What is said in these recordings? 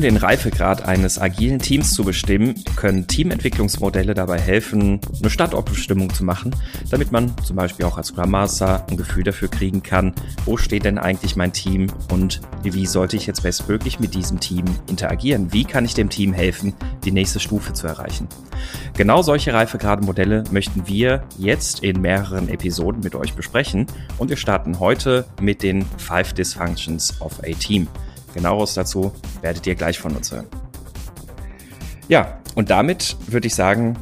Um den Reifegrad eines agilen Teams zu bestimmen, können Teamentwicklungsmodelle dabei helfen, eine Standortbestimmung zu machen, damit man zum Beispiel auch als Scrum Master ein Gefühl dafür kriegen kann, wo steht denn eigentlich mein Team und wie sollte ich jetzt bestmöglich mit diesem Team interagieren? Wie kann ich dem Team helfen, die nächste Stufe zu erreichen? Genau solche Reifegradenmodelle möchten wir jetzt in mehreren Episoden mit euch besprechen und wir starten heute mit den Five Dysfunctions of a Team. Genaueres dazu werdet ihr gleich von uns hören. Ja, und damit würde ich sagen,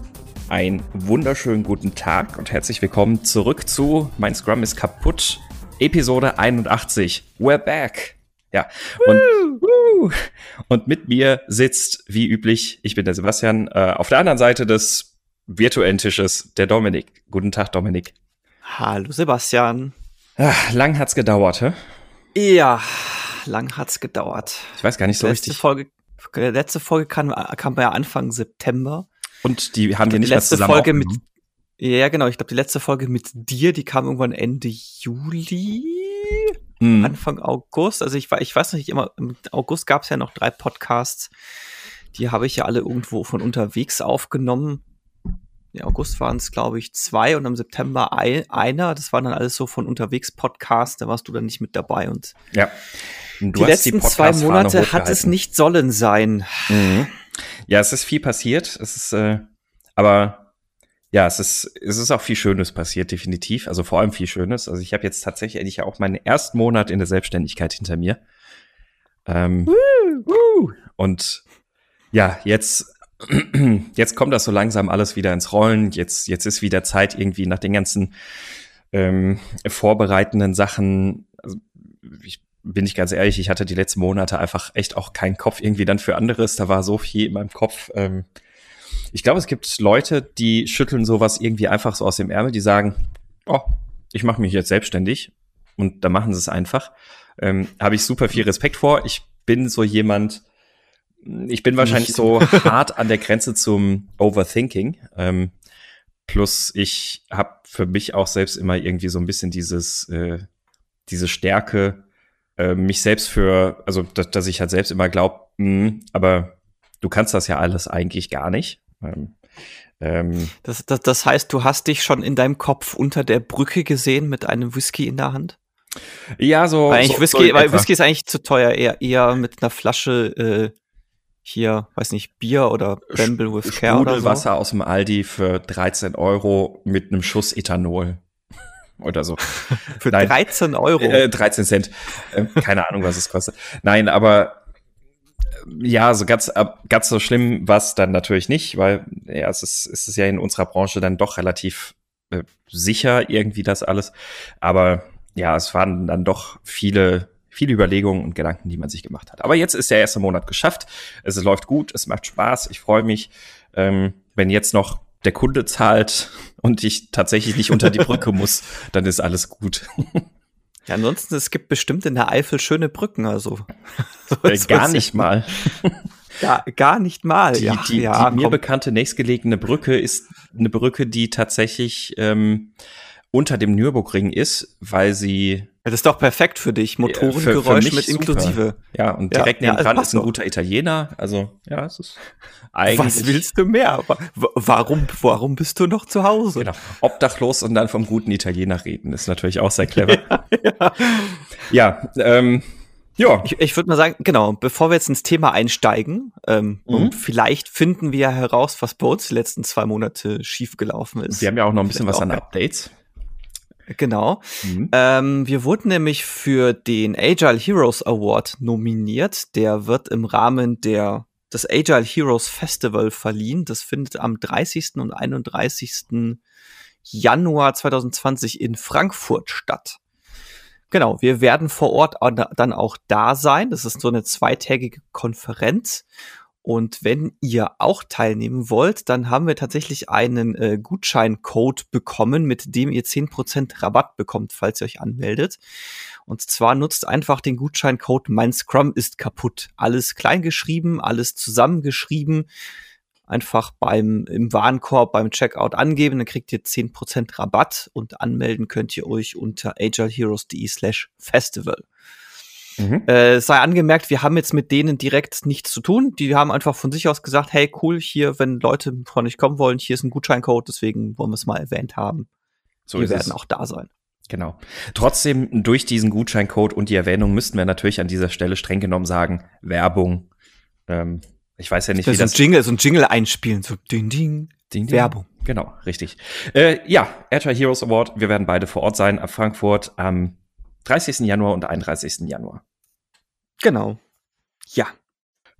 einen wunderschönen guten Tag und herzlich willkommen zurück zu Mein Scrum ist kaputt, Episode 81. We're back. Ja, und, woo, und mit mir sitzt, wie üblich, ich bin der Sebastian, äh, auf der anderen Seite des virtuellen Tisches der Dominik. Guten Tag, Dominik. Hallo, Sebastian. Ach, lang hat's gedauert, hä? Ja, lang hat's gedauert. Ich weiß gar nicht so letzte richtig. Folge, letzte Folge kam, kam ja Anfang September. Und die haben wir nicht die mehr letzte zusammen Folge mit, ja genau, ich glaube die letzte Folge mit dir, die kam irgendwann Ende Juli, Hm. Anfang August. Also ich, ich weiß nicht immer, im August gab es ja noch drei Podcasts. Die habe ich ja alle irgendwo von unterwegs aufgenommen. August waren es, glaube ich, zwei und im September ein, einer. Das waren dann alles so von unterwegs Podcasts. Da warst du dann nicht mit dabei und Ja. Und die letzten zwei Podcast-Fahne Monate hat es nicht sollen sein. Mhm. Ja, es ist viel passiert. Es ist, äh, aber ja, es ist, es ist auch viel Schönes passiert, definitiv. Also vor allem viel Schönes. Also ich habe jetzt tatsächlich eigentlich auch meinen ersten Monat in der Selbstständigkeit hinter mir. Ähm, Woo. Und ja, jetzt, jetzt kommt das so langsam alles wieder ins Rollen. Jetzt, jetzt ist wieder Zeit irgendwie nach den ganzen ähm, vorbereitenden Sachen. Also ich bin ich ganz ehrlich, ich hatte die letzten Monate einfach echt auch keinen Kopf irgendwie dann für anderes. Da war so viel in meinem Kopf. Ähm, ich glaube, es gibt Leute, die schütteln sowas irgendwie einfach so aus dem Ärmel, die sagen, oh, ich mache mich jetzt selbstständig und da machen sie es einfach. Ähm, Habe ich super viel Respekt vor. Ich bin so jemand, ich bin wahrscheinlich Nicht. so hart an der Grenze zum Overthinking. Ähm, plus ich habe für mich auch selbst immer irgendwie so ein bisschen dieses, äh, diese Stärke, äh, mich selbst für, also dass, dass ich halt selbst immer glaube, aber du kannst das ja alles eigentlich gar nicht. Ähm, ähm, Das, das, das heißt, du hast dich schon in deinem Kopf unter der Brücke gesehen mit einem Whisky in der Hand? ja, so. weil so, Whisky, so weil. Whisky ist eigentlich zu teuer, eher, eher mit einer Flasche äh, hier, weiß nicht, Bier oder Bamble with Care oder so. Sprudelwasser aus dem Aldi für 13 Euro mit einem Schuss Ethanol. Oder so. Für Nein. 13 Euro. Äh, 13 Cent. Äh, keine Ahnung, was es kostet. Nein, aber äh, ja, so ganz, ganz so schlimm war es dann natürlich nicht, weil ja, es ist, es ist ja in unserer Branche dann doch relativ äh, sicher irgendwie das alles. Aber ja, es waren dann doch viele, viele Überlegungen und Gedanken, die man sich gemacht hat. Aber jetzt ist der erste Monat geschafft. Es läuft gut, es macht Spaß, ich freue mich. Ähm, wenn jetzt noch der Kunde zahlt und ich tatsächlich nicht unter die Brücke muss, dann ist alles gut. ja, ansonsten, es gibt bestimmt in der Eifel schöne Brücken, also. So Äh, gar nicht mal. Gar, gar nicht mal. Die, ja, die, ja, die mir bekannte nächstgelegene Brücke ist eine Brücke, die tatsächlich ähm, unter dem Nürburgring ist, weil sie das ist doch perfekt für dich. für- für Motorengeräusch mich mit super. inklusive. ja und Ja, direkt ja, neben dran passt ist ein guter Italiener. Also ja, es ist eigentlich Was willst du mehr? Wa- wa- Warum, warum bist du noch zu Hause? Genau. Obdachlos und dann vom guten Italiener reden ist natürlich auch sehr clever. ja, ähm, ja. Ich, ich würde mal sagen, genau, bevor wir jetzt ins Thema einsteigen, ähm, Mhm. und vielleicht finden wir ja heraus, was bei uns die letzten zwei Monate schiefgelaufen ist. Wir haben ja auch noch ein bisschen was Vielleicht an auch- Updates. Genau. Mhm. Ähm, wir wurden nämlich für den Agile Heroes Award nominiert. Der wird im Rahmen der, des Agile Heroes Festival verliehen. Das findet am 30. und 31. Januar 2020 in Frankfurt statt. Genau, wir werden vor Ort an- dann auch da sein. Das ist so eine zweitägige Konferenz. Und wenn ihr auch teilnehmen wollt, dann haben wir tatsächlich einen äh, Gutscheincode bekommen, mit dem ihr 10% Rabatt bekommt, falls ihr euch anmeldet. Und zwar nutzt einfach den Gutscheincode Mein Scrum ist kaputt. Alles klein geschrieben, alles zusammengeschrieben. Einfach beim, im Warenkorb, beim Checkout angeben, dann kriegt ihr 10% Rabatt und anmelden könnt ihr euch unter agileheroes.de slash festival. Mhm. Äh, sei angemerkt, wir haben jetzt mit denen direkt nichts zu tun. Die haben einfach von sich aus gesagt, hey, cool, hier, wenn Leute von euch kommen wollen, hier ist ein Gutscheincode, deswegen wollen wir es mal erwähnt haben. So wir werden es. auch da sein. Genau. Trotzdem, durch diesen Gutscheincode und die Erwähnung müssten wir natürlich an dieser Stelle streng genommen sagen, Werbung. Ähm, ich weiß ja nicht, das wie das. So ein Jingle, so ein Jingle einspielen, so ding, ding, ding, ding. Werbung. Genau, richtig. Äh, ja, Agile Heroes Award. Wir werden beide vor Ort sein ab Frankfurt am 30. Januar und 31. Januar. Genau. Ja.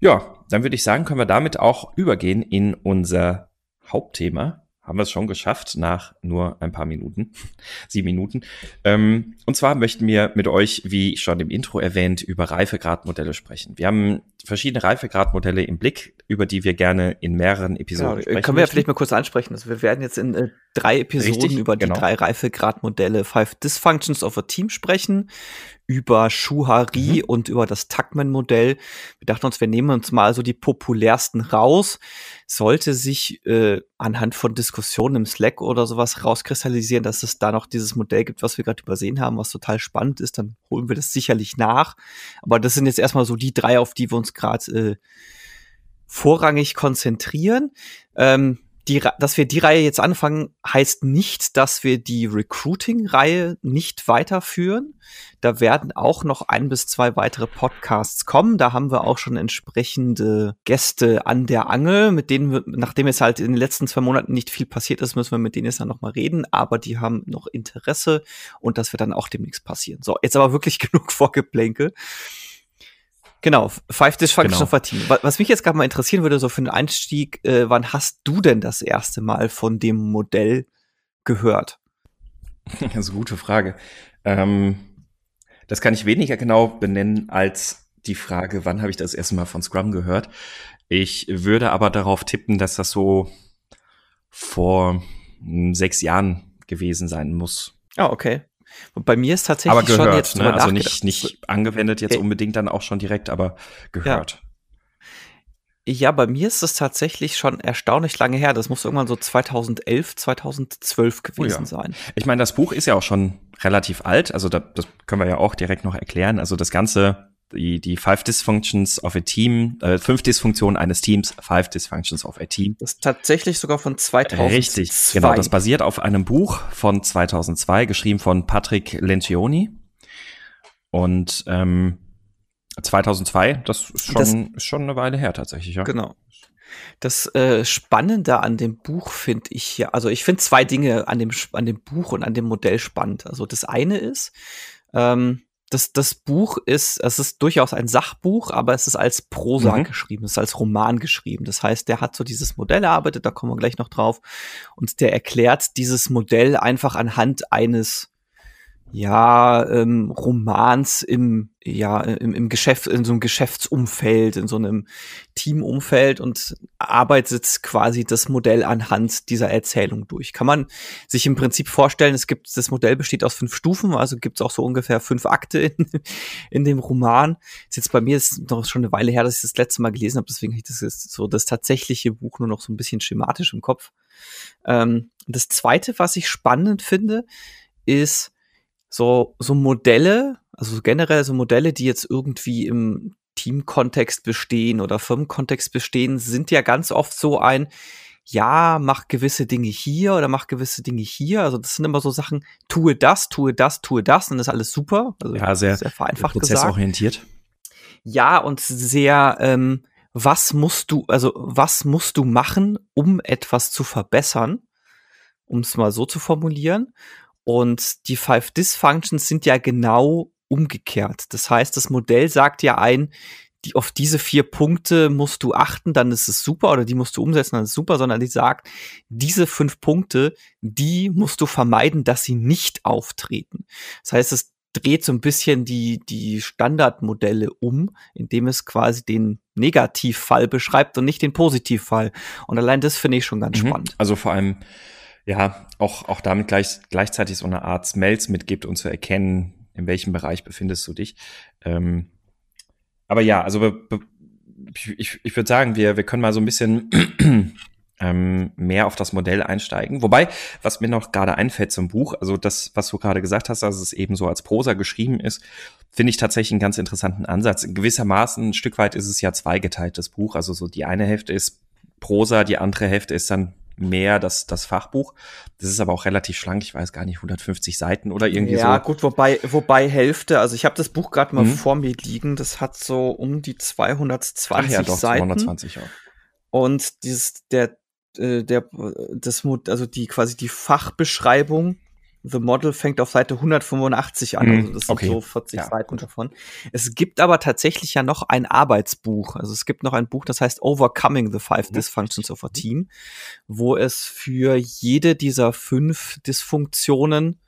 Ja, dann würde ich sagen, können wir damit auch übergehen in unser Hauptthema haben wir es schon geschafft nach nur ein paar Minuten, sieben Minuten. Ähm, und zwar möchten wir mit euch, wie schon im Intro erwähnt, über Reifegradmodelle sprechen. Wir haben verschiedene Reifegradmodelle im Blick, über die wir gerne in mehreren Episoden genau, sprechen. Können wir ja vielleicht mal kurz ansprechen. Also wir werden jetzt in äh, drei Episoden Richtig, über die genau. drei Reifegradmodelle Five Dysfunctions of a Team sprechen, über Schuhari mhm. und über das Tuckman-Modell. Wir dachten uns, wir nehmen uns mal so die populärsten raus. Sollte sich äh, anhand von Diskussionen im Slack oder sowas rauskristallisieren, dass es da noch dieses Modell gibt, was wir gerade übersehen haben, was total spannend ist, dann holen wir das sicherlich nach. Aber das sind jetzt erstmal so die drei, auf die wir uns gerade äh, vorrangig konzentrieren. Ähm, die, dass wir die Reihe jetzt anfangen, heißt nicht, dass wir die Recruiting-Reihe nicht weiterführen. Da werden auch noch ein bis zwei weitere Podcasts kommen. Da haben wir auch schon entsprechende Gäste an der Angel, mit denen wir, nachdem jetzt halt in den letzten zwei Monaten nicht viel passiert ist, müssen wir mit denen jetzt dann noch mal reden. Aber die haben noch Interesse und das wird dann auch demnächst passieren. So, jetzt aber wirklich genug Vorgeplänkel. Genau, Five Dysfunctions genau. of a Team. Was mich jetzt gerade mal interessieren würde, so für den Einstieg, äh, wann hast du denn das erste Mal von dem Modell gehört? Das ist eine gute Frage. Ähm, das kann ich weniger genau benennen als die Frage, wann habe ich das erste Mal von Scrum gehört. Ich würde aber darauf tippen, dass das so vor hm, sechs Jahren gewesen sein muss. Ah, okay. Und bei mir ist tatsächlich aber gehört, schon jetzt ne? also nicht nicht angewendet jetzt unbedingt dann auch schon direkt, aber gehört. Ja. Ja, bei mir ist es tatsächlich schon erstaunlich lange her. Das muss irgendwann so 2011, 2012 gewesen oh ja. sein. Ich meine, das Buch ist ja auch schon relativ alt. Also das, das können wir ja auch direkt noch erklären. Also das Ganze die, die Five Dysfunctions of a Team, äh, fünf Dysfunktionen eines Teams, Five Dysfunctions of a Team. Das ist tatsächlich sogar von 2002. Richtig, genau. Das basiert auf einem Buch von 2002, geschrieben von Patrick Lencioni. Und ähm, 2002, das ist schon, das, ist schon eine Weile her tatsächlich, ja. Genau. Das äh, Spannende an dem Buch finde ich ja, also ich finde zwei Dinge an dem, an dem Buch und an dem Modell spannend. Also das eine ist, ähm, das, das Buch ist, es ist durchaus ein Sachbuch, aber es ist als Prosa mhm. geschrieben, es ist als Roman geschrieben. Das heißt, der hat so dieses Modell erarbeitet, da kommen wir gleich noch drauf, und der erklärt dieses Modell einfach anhand eines ja, ähm, Romans im, ja, im, im Geschäft, in so einem Geschäftsumfeld, in so einem Teamumfeld und arbeitet quasi das Modell anhand dieser Erzählung durch. Kann man sich im Prinzip vorstellen, es gibt, das Modell besteht aus fünf Stufen, also gibt es auch so ungefähr fünf Akte in, in dem Roman. Ist jetzt bei mir ist noch schon eine Weile her, dass ich das letzte Mal gelesen habe, deswegen habe ich das ist so das tatsächliche Buch nur noch so ein bisschen schematisch im Kopf. Ähm, das zweite, was ich spannend finde, ist, so, so Modelle, also generell so Modelle, die jetzt irgendwie im Teamkontext bestehen oder Firmenkontext bestehen, sind ja ganz oft so ein, ja, mach gewisse Dinge hier oder mach gewisse Dinge hier. Also das sind immer so Sachen, tue das, tue das, tue das und das ist alles super. Also ja, sehr, sehr vereinfacht prozessorientiert. Gesagt. Ja, und sehr, ähm, was musst du, also was musst du machen, um etwas zu verbessern, um es mal so zu formulieren. Und die Five Dysfunctions sind ja genau umgekehrt. Das heißt, das Modell sagt ja ein, die, auf diese vier Punkte musst du achten, dann ist es super, oder die musst du umsetzen, dann ist es super, sondern die sagt, diese fünf Punkte, die musst du vermeiden, dass sie nicht auftreten. Das heißt, es dreht so ein bisschen die, die Standardmodelle um, indem es quasi den Negativfall beschreibt und nicht den Positivfall. Und allein das finde ich schon ganz mhm. spannend. Also vor allem, ja, auch, auch damit gleich, gleichzeitig so eine Art Smells mitgibt, um zu erkennen, in welchem Bereich befindest du dich. Ähm, aber ja, also ich, ich würde sagen, wir, wir können mal so ein bisschen ähm, mehr auf das Modell einsteigen. Wobei, was mir noch gerade einfällt zum Buch, also das, was du gerade gesagt hast, dass es eben so als Prosa geschrieben ist, finde ich tatsächlich einen ganz interessanten Ansatz. Gewissermaßen ein Stück weit ist es ja zweigeteiltes Buch. Also so die eine Hälfte ist Prosa, die andere Hälfte ist dann mehr das, das Fachbuch. Das ist aber auch relativ schlank, ich weiß gar nicht, 150 Seiten oder irgendwie ja, so. Ja, gut, wobei, wobei Hälfte, also ich habe das Buch gerade mal mhm. vor mir liegen, das hat so um die 220 Ach ja, doch, Seiten. 220 auch. Und dieses, der, äh, der, das, also die quasi die Fachbeschreibung The Model fängt auf Seite 185 an, mhm. also das okay. sind so 40 ja, Seiten gut. davon. Es gibt aber tatsächlich ja noch ein Arbeitsbuch. Also es gibt noch ein Buch, das heißt Overcoming the Five mhm. Dysfunctions of a Team, wo es für jede dieser fünf Dysfunktionen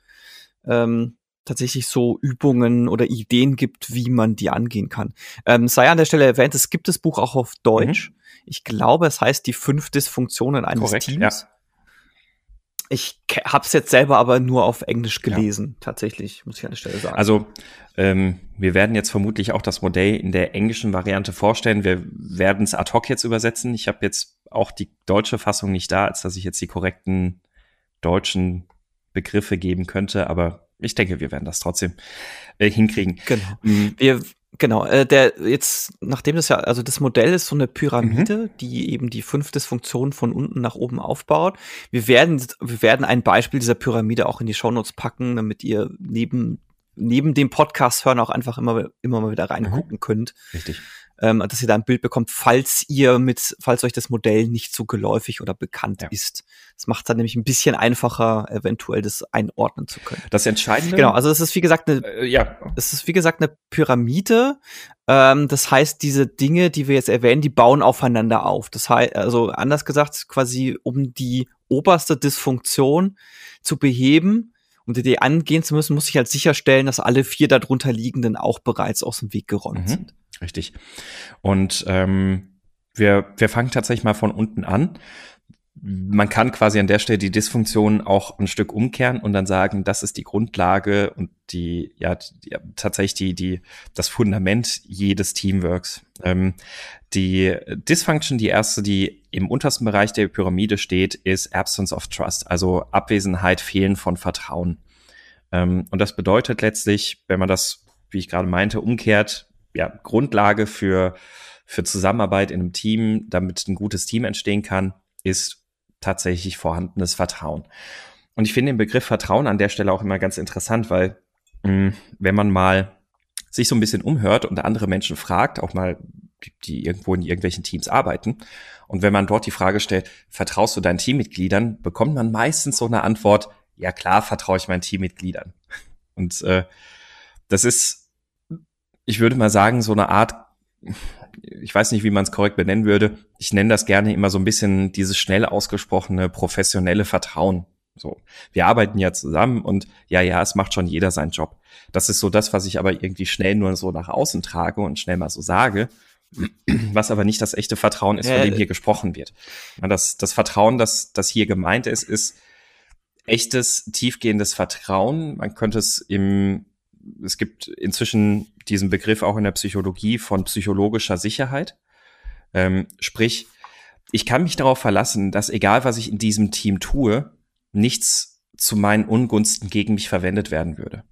ähm, tatsächlich so Übungen oder Ideen gibt, wie man die angehen kann. Ähm, sei an der Stelle erwähnt, es gibt das Buch auch auf Deutsch. Mhm. Ich glaube, es heißt die fünf Dysfunktionen eines Korrekt, Teams. Ja. Ich habe es jetzt selber aber nur auf Englisch gelesen, ja. tatsächlich, muss ich an der Stelle sagen. Also ähm, wir werden jetzt vermutlich auch das Modell in der englischen Variante vorstellen. Wir werden es ad hoc jetzt übersetzen. Ich habe jetzt auch die deutsche Fassung nicht da, als dass ich jetzt die korrekten deutschen Begriffe geben könnte, aber ich denke, wir werden das trotzdem äh, hinkriegen. Genau. Mhm. Wir Genau, äh, der jetzt, nachdem das ja, also das Modell ist so eine Pyramide, mhm. die eben die fünf Dysfunktionen von unten nach oben aufbaut. Wir werden, wir werden ein Beispiel dieser Pyramide auch in die Shownotes packen, damit ihr neben, neben dem Podcast hören auch einfach immer, immer mal wieder reingucken mhm. könnt. Richtig ähm, dass ihr da ein Bild bekommt, falls ihr mit, falls euch das Modell nicht so geläufig oder bekannt ja. ist. Das macht es dann nämlich ein bisschen einfacher, eventuell das einordnen zu können. Das Entscheidende. Genau, also es ist wie gesagt eine, äh, ja. es ist wie gesagt eine Pyramide. Ähm, das heißt, diese Dinge, die wir jetzt erwähnen, die bauen aufeinander auf. Das heißt, also anders gesagt, quasi um die oberste Dysfunktion zu beheben, um die Idee angehen zu müssen, muss ich halt sicherstellen, dass alle vier darunter liegenden auch bereits aus dem Weg geräumt mhm. sind. Richtig. Und ähm, wir, wir fangen tatsächlich mal von unten an. Man kann quasi an der Stelle die Dysfunktion auch ein Stück umkehren und dann sagen, das ist die Grundlage und die, ja, die, tatsächlich die, die, das Fundament jedes Teamworks. Ähm, die Dysfunction, die erste, die im untersten Bereich der Pyramide steht, ist Absence of Trust, also Abwesenheit, Fehlen von Vertrauen. Ähm, und das bedeutet letztlich, wenn man das, wie ich gerade meinte, umkehrt, ja, Grundlage für, für Zusammenarbeit in einem Team, damit ein gutes Team entstehen kann, ist tatsächlich vorhandenes Vertrauen. Und ich finde den Begriff Vertrauen an der Stelle auch immer ganz interessant, weil mh, mm, wenn man mal sich so ein bisschen umhört und andere Menschen fragt, auch mal, die irgendwo in irgendwelchen Teams arbeiten, und wenn man dort die Frage stellt, vertraust du deinen Teammitgliedern, bekommt man meistens so eine Antwort, ja klar, vertraue ich meinen Teammitgliedern. Und äh, das ist ich würde mal sagen, so eine Art, ich weiß nicht, wie man es korrekt benennen würde. Ich nenne das gerne immer so ein bisschen dieses schnell ausgesprochene professionelle Vertrauen. So, wir arbeiten ja zusammen und ja, ja, es macht schon jeder seinen Job. Das ist so das, was ich aber irgendwie schnell nur so nach außen trage und schnell mal so sage, was aber nicht das echte Vertrauen ist, von dem hier gesprochen wird. Das, das Vertrauen, das, das hier gemeint ist, ist echtes, tiefgehendes Vertrauen. Man könnte es im es gibt inzwischen diesen Begriff auch in der Psychologie von psychologischer Sicherheit. Ähm, sprich, ich kann mich darauf verlassen, dass egal was ich in diesem Team tue, nichts zu meinen Ungunsten gegen mich verwendet werden würde.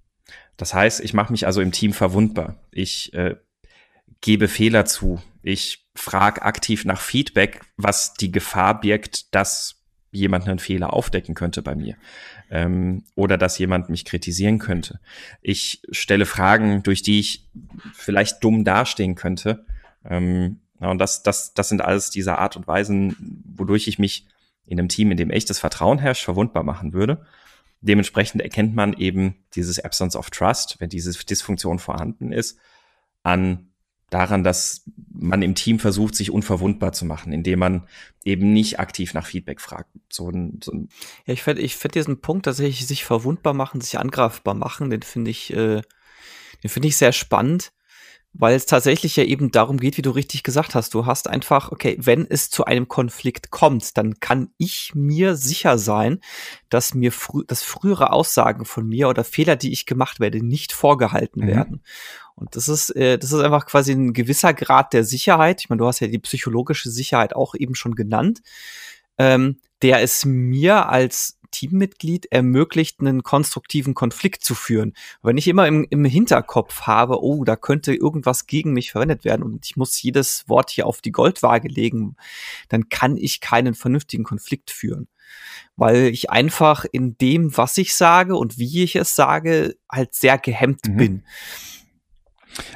Das heißt, ich mache mich also im Team verwundbar. Ich äh, gebe Fehler zu. Ich frage aktiv nach Feedback, was die Gefahr birgt, dass jemand einen Fehler aufdecken könnte bei mir ähm, oder dass jemand mich kritisieren könnte. Ich stelle Fragen, durch die ich vielleicht dumm dastehen könnte. Ähm, und das, das, das sind alles diese Art und Weisen, wodurch ich mich in einem Team, in dem echtes Vertrauen herrscht, verwundbar machen würde. Dementsprechend erkennt man eben dieses Absence of Trust, wenn diese Dysfunktion vorhanden ist, an daran, dass man im Team versucht, sich unverwundbar zu machen, indem man eben nicht aktiv nach Feedback fragt. So ein, so ein ja, ich finde ich find diesen Punkt, dass ich sich verwundbar machen, sich angreifbar machen, den finde ich, äh, den finde ich sehr spannend, weil es tatsächlich ja eben darum geht, wie du richtig gesagt hast. Du hast einfach, okay, wenn es zu einem Konflikt kommt, dann kann ich mir sicher sein, dass mir frü dass frühere Aussagen von mir oder Fehler, die ich gemacht werde, nicht vorgehalten mhm. werden. Und das ist, äh, das ist einfach quasi ein gewisser Grad der Sicherheit. Ich meine, du hast ja die psychologische Sicherheit auch eben schon genannt. ähm, der es mir als Teammitglied ermöglicht, einen konstruktiven Konflikt zu führen. Wenn ich immer im, im Hinterkopf habe, oh, da könnte irgendwas gegen mich verwendet werden und ich muss jedes Wort hier auf die Goldwaage legen, dann kann ich keinen vernünftigen Konflikt führen. Weil ich einfach in dem, was ich sage und wie ich es sage, halt sehr gehemmt mhm. bin.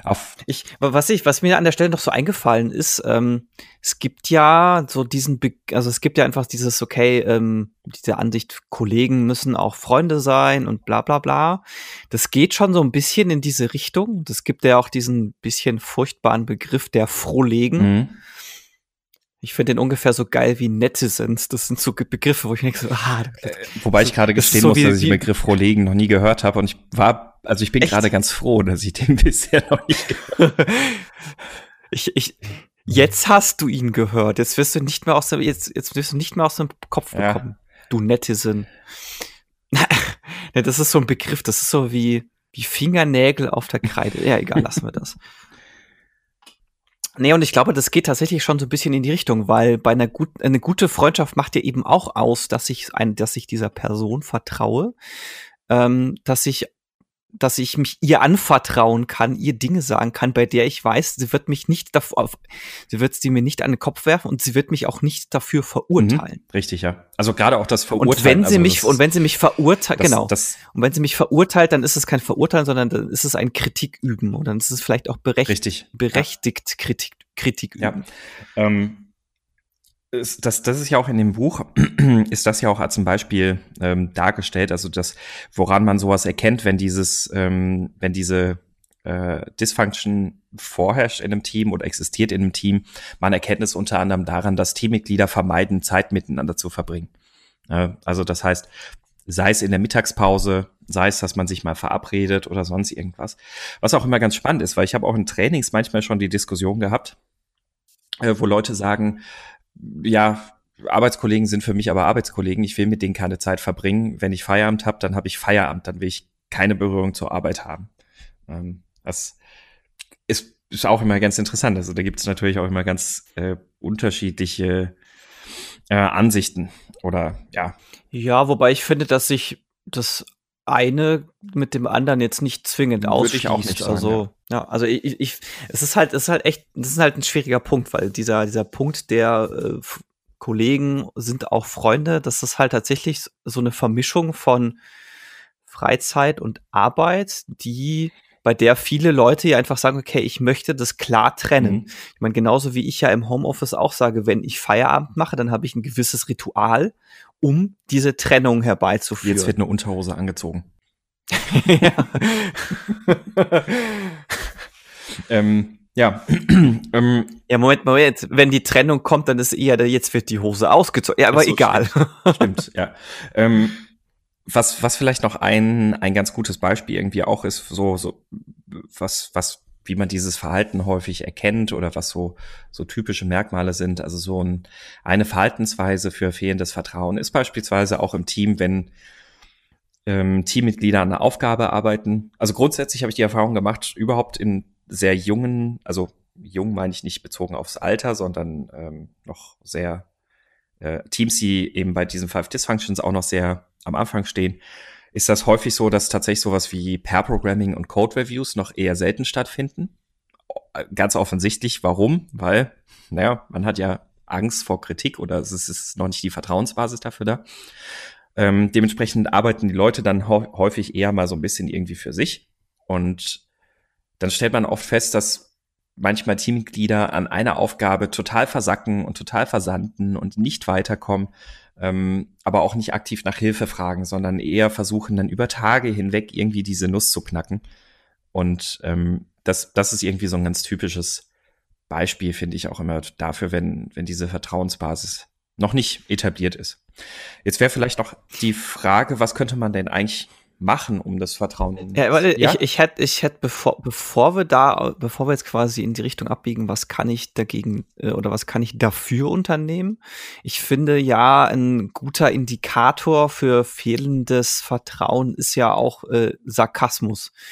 Auf ich, was ich, was mir an der Stelle noch so eingefallen ist, ähm, es gibt ja so diesen, Be also es gibt ja einfach dieses, okay, ähm, diese Ansicht, Kollegen müssen auch Freunde sein und bla bla bla. Das geht schon so ein bisschen in diese Richtung. Das gibt ja auch diesen bisschen furchtbaren Begriff der Frohlegen. Mhm. Ich finde den ungefähr so geil wie Netizens. Das sind so Begriffe, wo ich denke so, ah. Äh, wobei ich gerade gestehen so muss, dass ich den Begriff Frohlegen noch nie gehört habe und ich war, also ich bin gerade ganz froh, dass ich den bisher noch nicht gehört habe. ich, ich, jetzt hast du ihn gehört. Jetzt wirst du nicht mehr aus dem, jetzt, jetzt wirst du nicht mehr aus dem Kopf bekommen. Ja. Du Netizen. das ist so ein Begriff, das ist so wie, wie Fingernägel auf der Kreide. Ja, egal, lassen wir das. Nee, und ich glaube, das geht tatsächlich schon so ein bisschen in die Richtung, weil bei einer guten, eine gute Freundschaft macht ja eben auch aus, dass ich ein, dass ich dieser Person vertraue, ähm, dass ich dass ich mich ihr anvertrauen kann, ihr Dinge sagen kann, bei der ich weiß, sie wird mich nicht davor, sie wird sie mir nicht an den Kopf werfen und sie wird mich auch nicht dafür verurteilen. Mhm, richtig, ja. Also gerade auch das Verurteilen. Und wenn sie also mich, und wenn sie mich verurteilt, genau. Das, und wenn sie mich verurteilt, dann ist es kein Verurteilen, sondern dann ist es ein Kritik üben und dann ist es vielleicht auch berechtigt, berechtigt ja. Kritik, Kritik üben. Ja. Ähm, das, das ist ja auch in dem Buch, ist das ja auch als ein Beispiel ähm, dargestellt, also das, woran man sowas erkennt, wenn dieses, ähm, wenn diese äh, Dysfunction vorherrscht in einem Team oder existiert in einem Team. Man erkennt es unter anderem daran, dass Teammitglieder vermeiden, Zeit miteinander zu verbringen. Äh, also das heißt, sei es in der Mittagspause, sei es, dass man sich mal verabredet oder sonst irgendwas. Was auch immer ganz spannend ist, weil ich habe auch in Trainings manchmal schon die Diskussion gehabt, äh, wo Leute sagen, ja, Arbeitskollegen sind für mich aber Arbeitskollegen. Ich will mit denen keine Zeit verbringen. Wenn ich Feierabend habe, dann habe ich Feierabend. Dann will ich keine Berührung zur Arbeit haben. Ähm, das ist, ist auch immer ganz interessant. Also da gibt es natürlich auch immer ganz äh, unterschiedliche äh, Ansichten oder ja. Ja, wobei ich finde, dass sich das eine mit dem anderen jetzt nicht zwingend ausschließt. Würde ich auch nicht sagen, also ja. ja, also ich, ich, es ist halt, es ist halt echt, das ist halt ein schwieriger Punkt, weil dieser dieser Punkt der äh, Kollegen sind auch Freunde, das ist halt tatsächlich so eine Vermischung von Freizeit und Arbeit, die bei der viele Leute ja einfach sagen, okay, ich möchte das klar trennen. Mhm. Ich meine, genauso wie ich ja im Homeoffice auch sage, wenn ich Feierabend mache, dann habe ich ein gewisses Ritual um diese Trennung herbeizuführen. Jetzt wird eine Unterhose angezogen. ja. ähm, ja. ähm, ja, Moment, Moment. Wenn die Trennung kommt, dann ist eher, jetzt wird die Hose ausgezogen. Ja, aber so, egal. Stimmt, stimmt ja. Ähm, was, was vielleicht noch ein, ein ganz gutes Beispiel irgendwie auch ist, so, so, was, was wie man dieses Verhalten häufig erkennt oder was so, so typische Merkmale sind. Also so ein, eine Verhaltensweise für fehlendes Vertrauen ist beispielsweise auch im Team, wenn ähm, Teammitglieder an einer Aufgabe arbeiten. Also grundsätzlich habe ich die Erfahrung gemacht, überhaupt in sehr jungen, also jung meine ich nicht bezogen aufs Alter, sondern ähm, noch sehr äh, Teams, die eben bei diesen Five Dysfunctions auch noch sehr am Anfang stehen, ist das häufig so, dass tatsächlich sowas wie Pair-Programming und Code-Reviews noch eher selten stattfinden. Ganz offensichtlich, warum? Weil, naja, man hat ja Angst vor Kritik oder es ist noch nicht die Vertrauensbasis dafür da. Ähm, dementsprechend arbeiten die Leute dann häufig eher mal so ein bisschen irgendwie für sich. Und dann stellt man oft fest, dass manchmal Teammitglieder an einer Aufgabe total versacken und total versanden und nicht weiterkommen ähm, aber auch nicht aktiv nach Hilfe fragen, sondern eher versuchen dann über Tage hinweg irgendwie diese Nuss zu knacken. Und ähm, das, das ist irgendwie so ein ganz typisches Beispiel, finde ich auch immer dafür, wenn, wenn diese Vertrauensbasis noch nicht etabliert ist. Jetzt wäre vielleicht noch die Frage, was könnte man denn eigentlich machen, um das Vertrauen. Ja, weil ja? ich, ich hätte, ich hätte, bevor, bevor wir da, bevor wir jetzt quasi in die Richtung abbiegen, was kann ich dagegen äh, oder was kann ich dafür unternehmen? Ich finde ja, ein guter Indikator für fehlendes Vertrauen ist ja auch äh, Sarkasmus.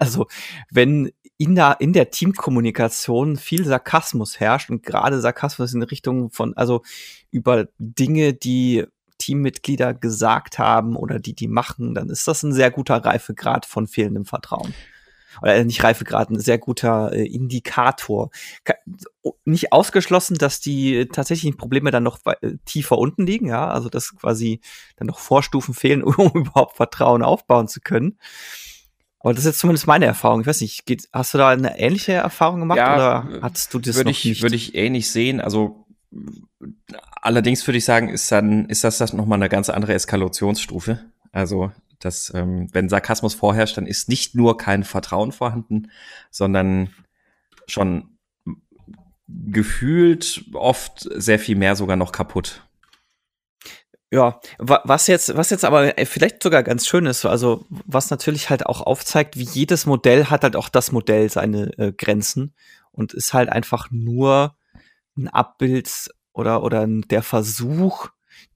Also, wenn in der, in der Teamkommunikation viel Sarkasmus herrscht und gerade Sarkasmus in Richtung von, also über Dinge, die Teammitglieder gesagt haben oder die die machen, dann ist das ein sehr guter Reifegrad von fehlendem Vertrauen. Oder äh, nicht Reifegrad, ein sehr guter äh, Indikator. Nicht ausgeschlossen, dass die tatsächlichen Probleme dann noch äh, tiefer unten liegen, ja, also dass quasi dann noch Vorstufen fehlen, um überhaupt Vertrauen aufbauen zu können. Aber das ist jetzt zumindest meine Erfahrung. Ich weiß nicht, geht, hast du da eine ähnliche Erfahrung gemacht ja, oder hattest du das würde ich, nicht? Würde ich ähnlich sehen. Also allerdings würde ich sagen, ist dann ist das das noch mal eine ganz andere Eskalationsstufe. Also dass ähm, wenn Sarkasmus vorherrscht, dann ist nicht nur kein Vertrauen vorhanden, sondern schon gefühlt oft sehr viel mehr sogar noch kaputt. Ja, was jetzt, was jetzt aber äh, vielleicht sogar ganz schön ist, also was natürlich halt auch aufzeigt, wie jedes Modell hat halt auch das Modell seine äh, Grenzen und ist halt einfach nur ein Abbild oder, oder der Versuch,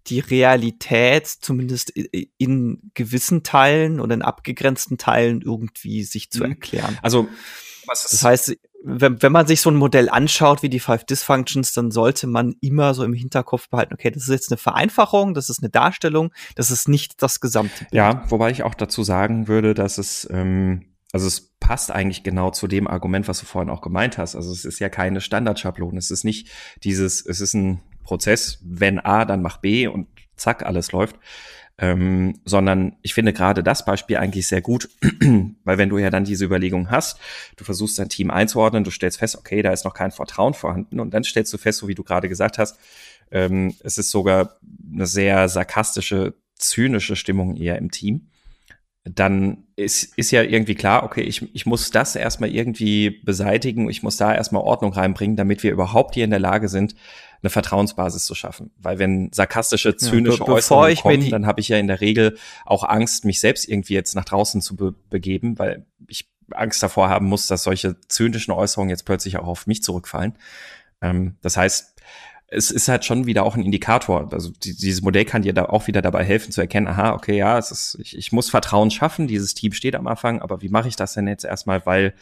die Realität zumindest in gewissen Teilen oder in abgegrenzten Teilen irgendwie sich zu mhm. erklären. Also, was das heißt, wenn, wenn man sich so ein Modell anschaut wie die Five Dysfunctions, dann sollte man immer so im Hinterkopf behalten, okay, das ist jetzt eine Vereinfachung, das ist eine Darstellung, das ist nicht das gesamte. Ja, wobei ich auch dazu sagen würde, dass es, ähm, also es passt eigentlich genau zu dem Argument, was du vorhin auch gemeint hast. Also es ist ja keine Standardschablone. Es ist nicht dieses, es ist ein Prozess, wenn A, dann mach B und zack, alles läuft ähm, sondern ich finde gerade das Beispiel eigentlich sehr gut, weil wenn du ja dann diese Überlegung hast, du versuchst dein Team einzuordnen, du stellst fest, okay, da ist noch kein Vertrauen vorhanden und dann stellst du fest, so wie du gerade gesagt hast, ähm, es ist sogar eine sehr sarkastische, zynische Stimmung eher im Team dann ist, ist ja irgendwie klar, okay, ich, ich muss das erstmal irgendwie beseitigen, ich muss da erstmal Ordnung reinbringen, damit wir überhaupt hier in der Lage sind, eine Vertrauensbasis zu schaffen. Weil wenn sarkastische, zynische ja, be Äußerungen kommen, dann habe ich ja in der Regel auch Angst, mich selbst irgendwie jetzt nach draußen zu be begeben, weil ich Angst davor haben muss, dass solche zynischen Äußerungen jetzt plötzlich auch auf mich zurückfallen. Ähm, das heißt, es ist halt schon wieder auch ein Indikator. Also die, dieses Modell kann dir da auch wieder dabei helfen zu erkennen, aha, okay, ja, es ist, ich, ich muss Vertrauen schaffen, dieses Team steht am Anfang, aber wie mache ich das denn jetzt erstmal, weil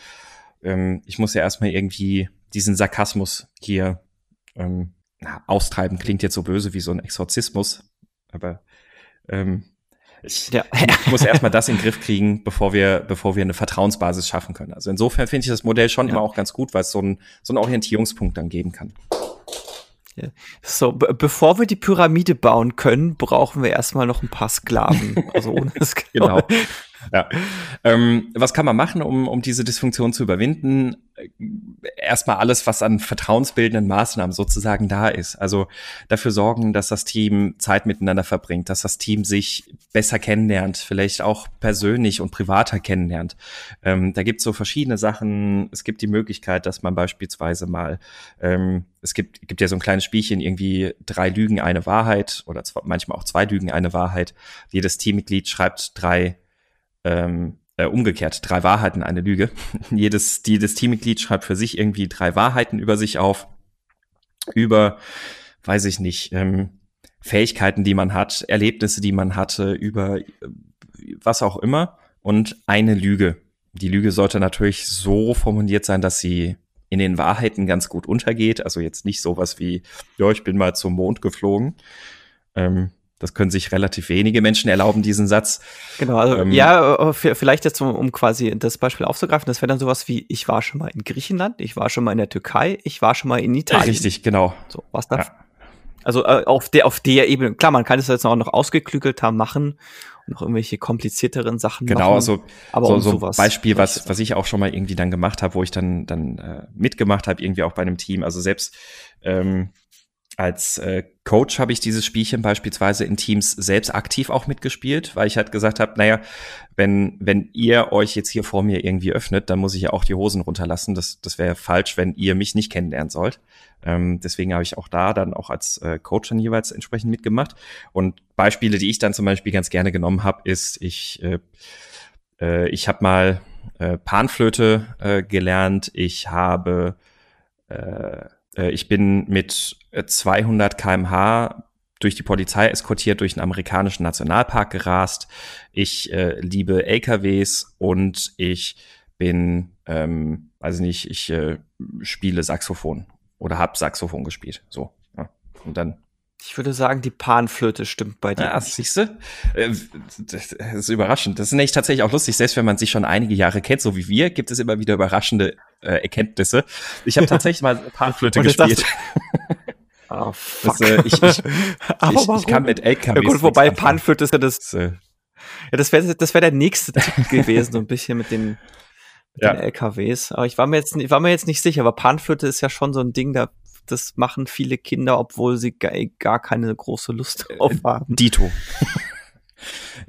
ähm, ich muss ja erstmal irgendwie diesen Sarkasmus hier ähm, na, austreiben, klingt jetzt so böse wie so ein Exorzismus, aber ähm, ich, ja. ich muss erstmal das in den Griff kriegen, bevor wir, bevor wir eine Vertrauensbasis schaffen können. Also insofern finde ich das Modell schon ja. immer auch ganz gut, weil es so, ein, so einen Orientierungspunkt dann geben kann. So, bevor wir die Pyramide bauen können, brauchen wir erstmal noch ein paar Sklaven. Also ohne Genau. Ja. Ähm, was kann man machen, um, um diese Dysfunktion zu überwinden? Erstmal alles, was an vertrauensbildenden Maßnahmen sozusagen da ist. Also dafür sorgen, dass das Team Zeit miteinander verbringt, dass das Team sich besser kennenlernt, vielleicht auch persönlich und privater kennenlernt. Ähm, da gibt es so verschiedene Sachen. Es gibt die Möglichkeit, dass man beispielsweise mal, ähm, es gibt, gibt ja so ein kleines Spielchen, irgendwie drei Lügen, eine Wahrheit oder manchmal auch zwei Lügen, eine Wahrheit. Jedes Teammitglied schreibt drei ähm, äh, umgekehrt, drei Wahrheiten, eine Lüge. jedes, jedes Teammitglied schreibt für sich irgendwie drei Wahrheiten über sich auf, über, weiß ich nicht, ähm, Fähigkeiten, die man hat, Erlebnisse, die man hatte, über äh, was auch immer und eine Lüge. Die Lüge sollte natürlich so formuliert sein, dass sie in den Wahrheiten ganz gut untergeht. Also jetzt nicht sowas wie, ja, ich bin mal zum Mond geflogen. Ähm, das können sich relativ wenige Menschen erlauben, diesen Satz. Genau, also ähm, ja, äh, vielleicht jetzt, um, um quasi das Beispiel aufzugreifen, das wäre dann sowas wie, ich war schon mal in Griechenland, ich war schon mal in der Türkei, ich war schon mal in Italien. Richtig, genau. So, was da? Ja. Also äh, auf der auf der Ebene, klar, man kann es jetzt auch noch ausgeklügelter machen und noch irgendwelche komplizierteren Sachen genau, machen. Genau, also aber so, um so sowas, Beispiel, was was ich auch schon mal irgendwie dann gemacht habe, wo ich dann dann äh, mitgemacht habe, irgendwie auch bei einem Team. Also selbst ähm, als äh, Coach habe ich dieses Spielchen beispielsweise in Teams selbst aktiv auch mitgespielt, weil ich halt gesagt habe, naja, wenn, wenn ihr euch jetzt hier vor mir irgendwie öffnet, dann muss ich ja auch die Hosen runterlassen. Das, das wäre falsch, wenn ihr mich nicht kennenlernen sollt. Ähm, deswegen habe ich auch da dann auch als äh, Coach dann jeweils entsprechend mitgemacht. Und Beispiele, die ich dann zum Beispiel ganz gerne genommen habe, ist, ich, äh, äh, ich habe mal äh, Panflöte äh, gelernt, ich habe äh, ich bin mit 200 kmh durch die Polizei eskortiert durch den amerikanischen Nationalpark gerast. Ich äh, liebe LKWs und ich bin, ähm, weiß nicht, ich äh, spiele Saxophon oder hab Saxophon gespielt. So. Ja. Und dann ich würde sagen, die Panflöte stimmt bei dir. Ja, siehst du? Äh, das ist überraschend. Das ist nämlich tatsächlich auch lustig. Selbst wenn man sich schon einige Jahre kennt, so wie wir, gibt es immer wieder überraschende äh, Erkenntnisse. Ich habe tatsächlich mal Panflöte gespielt. Oh, fuck. Das, äh, ich, ich, ich, ich, kann mit LKWs Ja gut, wobei Panflöte ist ja das, das ja, das wäre das wär der nächste Tipp gewesen, so ein bisschen mit den, mit ja. den LKWs. Aber ich war mir jetzt, ich war mir jetzt nicht sicher, aber Panflöte ist ja schon so ein Ding, da das machen viele Kinder, obwohl sie gar keine große Lust äh, drauf haben. Dito.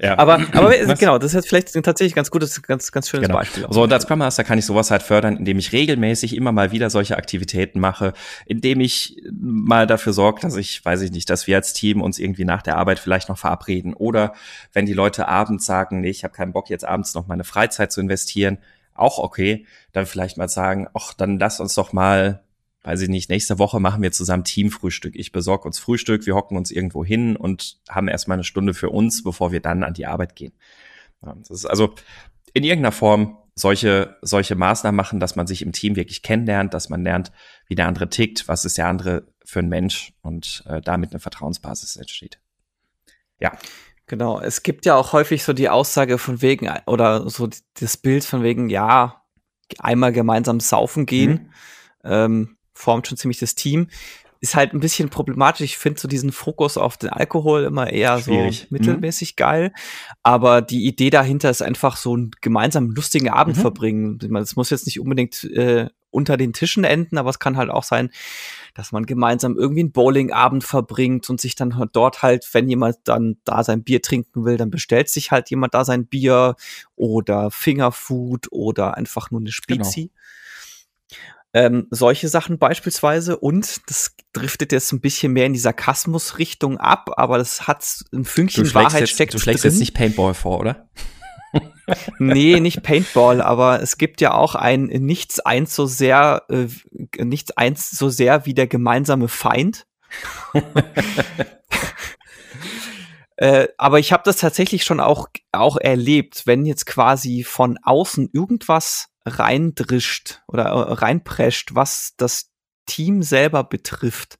Ja. Aber, aber Was? genau, das ist jetzt vielleicht tatsächlich ganz gutes, ganz, ganz schönes genau. Beispiel. So, und als Scrum Master kann ich sowas halt fördern, indem ich regelmäßig immer mal wieder solche Aktivitäten mache, indem ich mal dafür sorge, dass ich, weiß ich nicht, dass wir als Team uns irgendwie nach der Arbeit vielleicht noch verabreden oder wenn die Leute abends sagen, nee, ich habe keinen Bock jetzt abends noch meine Freizeit zu investieren, auch okay, dann vielleicht mal sagen, ach, dann lass uns doch mal weiß ich nicht, nächste Woche machen wir zusammen Teamfrühstück. Ich besorge uns Frühstück, wir hocken uns irgendwo hin und haben erstmal eine Stunde für uns, bevor wir dann an die Arbeit gehen. das ist also in irgendeiner Form solche, solche Maßnahmen machen, dass man sich im Team wirklich kennenlernt, dass man lernt, wie der andere tickt, was ist der andere für ein Mensch und äh, damit eine Vertrauensbasis entsteht. Ja. Genau, es gibt ja auch häufig so die Aussage von wegen oder so das Bild von wegen, ja, einmal gemeinsam saufen gehen. Mhm. Ähm, formt schon ziemlich das Team. Ist halt ein bisschen problematisch. Ich finde so diesen Fokus auf den Alkohol immer eher Schwierig. so mittelmäßig mhm. geil. Aber die Idee dahinter ist einfach so einen gemeinsamen lustigen Abend mhm. verbringen. Das muss jetzt nicht unbedingt äh, unter den Tischen enden, aber es kann halt auch sein, dass man gemeinsam irgendwie einen Bowlingabend verbringt und sich dann dort halt, wenn jemand dann da sein Bier trinken will, dann bestellt sich halt jemand da sein Bier oder Fingerfood oder einfach nur eine Spezi. Genau. Ähm, solche Sachen beispielsweise und das driftet jetzt ein bisschen mehr in die Sarkasmus-Richtung ab, aber das hat ein Fünkchen Wahrheit jetzt, steckt Du schlägst drin. jetzt nicht Paintball vor, oder? nee, nicht Paintball, aber es gibt ja auch ein nichts eins so sehr, äh, nichts eins so sehr wie der gemeinsame Feind. äh, aber ich habe das tatsächlich schon auch, auch erlebt, wenn jetzt quasi von außen irgendwas reindrischt oder äh, reinprescht, was das Team selber betrifft,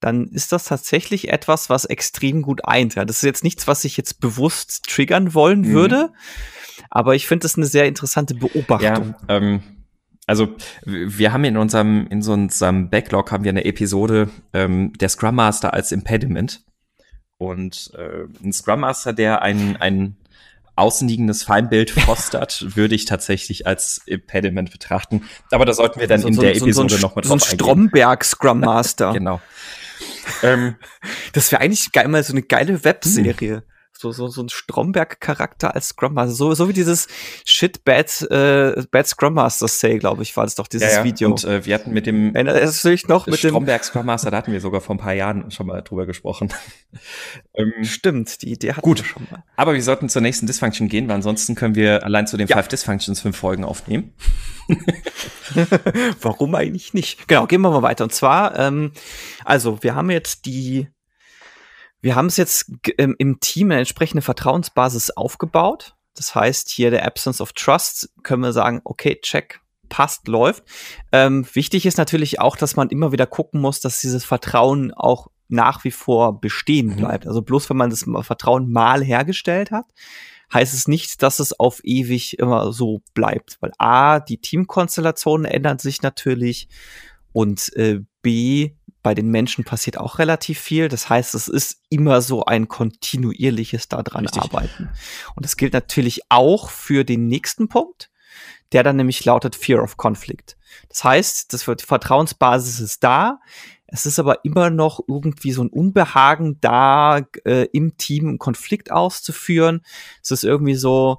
dann ist das tatsächlich etwas, was extrem gut eint. Ja, das ist jetzt nichts, was ich jetzt bewusst triggern wollen mhm. würde, aber ich finde das eine sehr interessante Beobachtung. Ja, ähm, also wir haben in unserem in so unserem Backlog haben wir eine Episode ähm, der Scrum Master als Impediment und äh, ein Scrum Master, der ein ein außenliegendes Feindbild fostert, würde ich tatsächlich als Impediment betrachten. Aber da sollten wir dann so, in so, der so, Episode so noch mal so ein Stromberg Scrum Master. genau. Ähm, das wäre eigentlich geil, mal so eine geile Webserie. Hm so, so, so ein Stromberg-Charakter als Scrum Master. So, so wie dieses Shit Bad, äh, Bad Scrum Master Say, glaube ich, war das doch dieses ja, ja. Video. Und äh, wir hatten mit dem dich noch mit Stromberg Scrum Master, da hatten wir sogar vor ein paar Jahren schon mal drüber gesprochen. ähm, Stimmt, die Idee hatten gut. wir schon mal. Aber wir sollten zur nächsten Dysfunction gehen, weil ansonsten können wir allein zu den ja. Five Dysfunctions fünf Folgen aufnehmen. Warum eigentlich nicht? Genau, gehen wir mal weiter. Und zwar, ähm, also wir haben jetzt die wir haben es jetzt im, im Team eine entsprechende Vertrauensbasis aufgebaut. Das heißt, hier der Absence of Trust können wir sagen, okay, check, passt, läuft. Ähm, wichtig ist natürlich auch, dass man immer wieder gucken muss, dass dieses Vertrauen auch nach wie vor bestehen mhm. bleibt. Also bloß wenn man das Vertrauen mal hergestellt hat, heißt es nicht, dass es auf ewig immer so bleibt. Weil A, die Teamkonstellationen ändern sich natürlich und äh, B, bei den Menschen passiert auch relativ viel. Das heißt, es ist immer so ein kontinuierliches daran Richtig. arbeiten. Und das gilt natürlich auch für den nächsten Punkt, der dann nämlich lautet Fear of Conflict. Das heißt, das die Vertrauensbasis ist da. Es ist aber immer noch irgendwie so ein Unbehagen da, äh, im Team einen Konflikt auszuführen. Es ist irgendwie so,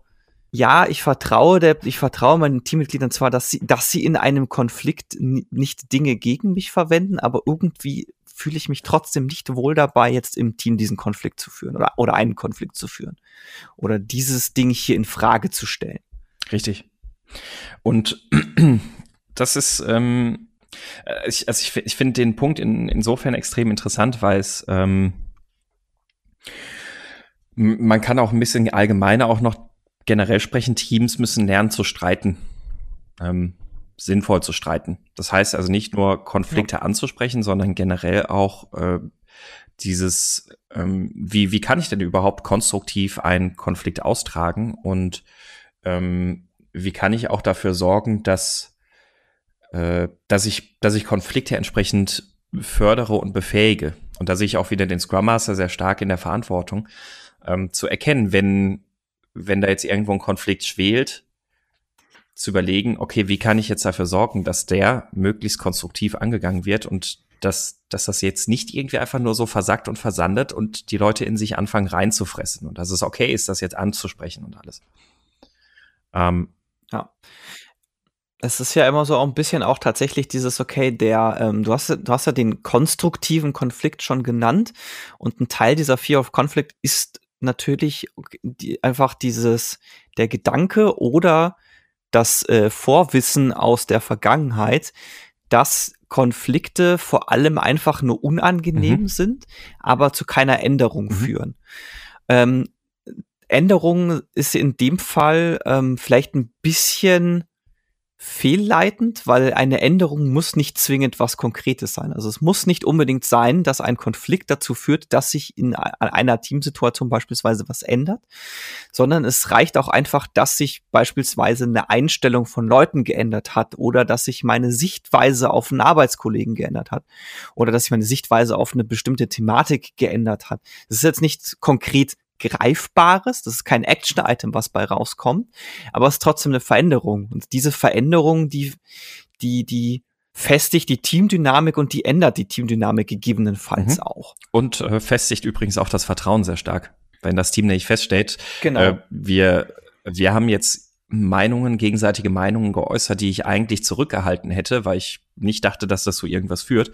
ja, ich vertraue der, ich vertraue meinen Teammitgliedern zwar, dass sie, dass sie in einem Konflikt nicht Dinge gegen mich verwenden, aber irgendwie fühle ich mich trotzdem nicht wohl dabei, jetzt im Team diesen Konflikt zu führen oder, oder einen Konflikt zu führen. Oder dieses Ding hier in Frage zu stellen. Richtig. Und das ist, ähm, äh, ich, also ich, ich finde den Punkt in, insofern extrem interessant, weil es ähm, man kann auch ein bisschen allgemeiner auch noch generell sprechen, Teams müssen lernen zu streiten. Ähm, sinnvoll zu streiten. Das heißt also nicht nur Konflikte ja. anzusprechen, sondern generell auch äh, dieses, ähm, wie, wie kann ich denn überhaupt konstruktiv einen Konflikt austragen und ähm, wie kann ich auch dafür sorgen, dass, äh, dass, ich, dass ich Konflikte entsprechend fördere und befähige. Und da sehe ich auch wieder den Scrum Master sehr stark in der Verantwortung, ähm, zu erkennen, wenn, wenn da jetzt irgendwo ein Konflikt schwelt, zu überlegen, okay, wie kann ich jetzt dafür sorgen, dass der möglichst konstruktiv angegangen wird und dass, dass das jetzt nicht irgendwie einfach nur so versackt und versandet und die Leute in sich anfangen reinzufressen und dass es okay ist, das jetzt anzusprechen und alles. Ähm, ja. Es ist ja immer so auch ein bisschen auch tatsächlich dieses, okay, der, ähm, du hast, du hast ja den konstruktiven Konflikt schon genannt und ein Teil dieser Fear of Conflict ist natürlich die, einfach dieses, der Gedanke oder das äh, Vorwissen aus der Vergangenheit, dass Konflikte vor allem einfach nur unangenehm mhm. sind, aber zu keiner Änderung mhm. führen. Ähm, Änderung ist in dem Fall ähm, vielleicht ein bisschen fehlleitend, weil eine Änderung muss nicht zwingend was Konkretes sein. Also es muss nicht unbedingt sein, dass ein Konflikt dazu führt, dass sich in einer Teamsituation beispielsweise was ändert, sondern es reicht auch einfach, dass sich beispielsweise eine Einstellung von Leuten geändert hat oder dass sich meine Sichtweise auf einen Arbeitskollegen geändert hat oder dass sich meine Sichtweise auf eine bestimmte Thematik geändert hat. Das ist jetzt nicht konkret Greifbares. Das ist kein Action-Item, was bei rauskommt, aber es ist trotzdem eine Veränderung. Und diese Veränderung, die, die, die festigt die Teamdynamik und die ändert die Teamdynamik gegebenenfalls mhm. auch. Und äh, festigt übrigens auch das Vertrauen sehr stark. Wenn das Team nicht feststellt, genau. Äh, wir, wir haben jetzt Meinungen, gegenseitige Meinungen geäußert, die ich eigentlich zurückgehalten hätte, weil ich nicht dachte, dass das zu irgendwas führt.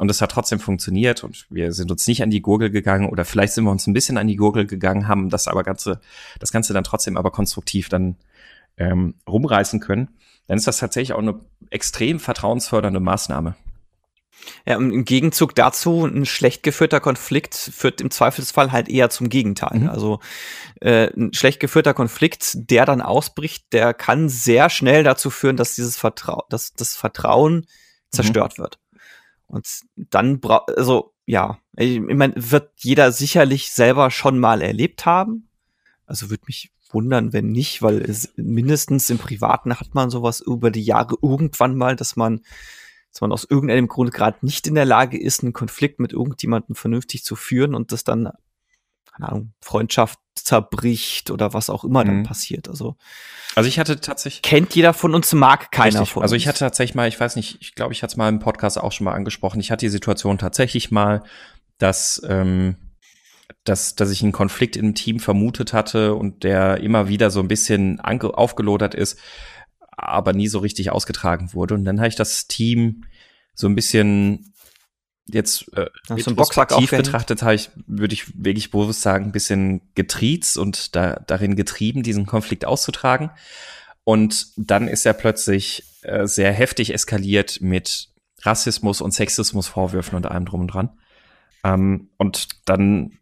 Und es hat trotzdem funktioniert und wir sind uns nicht an die Gurgel gegangen oder vielleicht sind wir uns ein bisschen an die Gurgel gegangen, haben das aber ganze, das Ganze dann trotzdem aber konstruktiv dann ähm, rumreißen können. Dann ist das tatsächlich auch eine extrem vertrauensfördernde Maßnahme. Ja, im Gegenzug dazu, ein schlecht geführter Konflikt führt im Zweifelsfall halt eher zum Gegenteil. Mhm. Also äh, ein schlecht geführter Konflikt, der dann ausbricht, der kann sehr schnell dazu führen, dass dieses Vertrauen, dass das Vertrauen mhm. zerstört mhm. wird. Und dann bra also ja, ich, ich meine, wird jeder sicherlich selber schon mal erlebt haben. Also würde mich wundern, wenn nicht, weil es mindestens im Privaten hat man sowas über die Jahre irgendwann mal, dass man, dass man aus irgendeinem Grund gerade nicht in der Lage ist, einen Konflikt mit irgendjemandem vernünftig zu führen und das dann keine Ahnung, Freundschaft zerbricht oder was auch immer mhm. dann passiert. Also, also ich hatte tatsächlich. Kennt jeder von uns, mag keiner richtig. von also uns. Also ich hatte tatsächlich mal, ich weiß nicht, ich glaube, ich hatte es mal im Podcast auch schon mal angesprochen. Ich hatte die Situation tatsächlich mal, dass, ähm, dass, dass ich einen Konflikt im Team vermutet hatte und der immer wieder so ein bisschen aufgelodert ist, aber nie so richtig ausgetragen wurde. Und dann habe ich das Team so ein bisschen jetzt äh, retrospektiv betrachtet habe ich, würde ich wirklich bewusst sagen, ein bisschen getriezt und da, darin getrieben, diesen Konflikt auszutragen. Und dann ist er plötzlich äh, sehr heftig eskaliert mit Rassismus und Sexismusvorwürfen und allem drum und dran. Ähm, und dann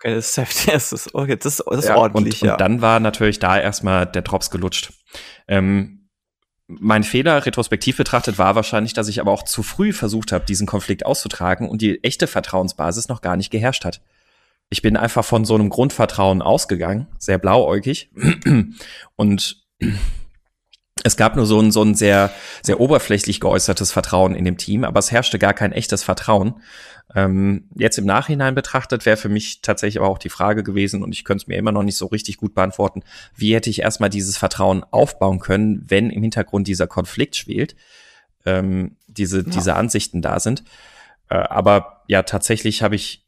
Okay, das ist heftig, das ist, okay, das ist, das ist ja, ordentlich, und, ja. Und dann war natürlich da erstmal der Drops gelutscht. Ähm, mein Fehler retrospektiv betrachtet war wahrscheinlich, dass ich aber auch zu früh versucht habe, diesen Konflikt auszutragen und die echte Vertrauensbasis noch gar nicht geherrscht hat. Ich bin einfach von so einem Grundvertrauen ausgegangen, sehr blauäugig und es gab nur so ein, so ein sehr, sehr oberflächlich geäußertes Vertrauen in dem Team, aber es herrschte gar kein echtes Vertrauen. Ähm, jetzt im Nachhinein betrachtet wäre für mich tatsächlich aber auch die Frage gewesen, und ich könnte es mir immer noch nicht so richtig gut beantworten, wie hätte ich erstmal dieses Vertrauen aufbauen können, wenn im Hintergrund dieser Konflikt schwelt. ähm, diese, ja. diese Ansichten da sind. Äh, aber ja, tatsächlich habe ich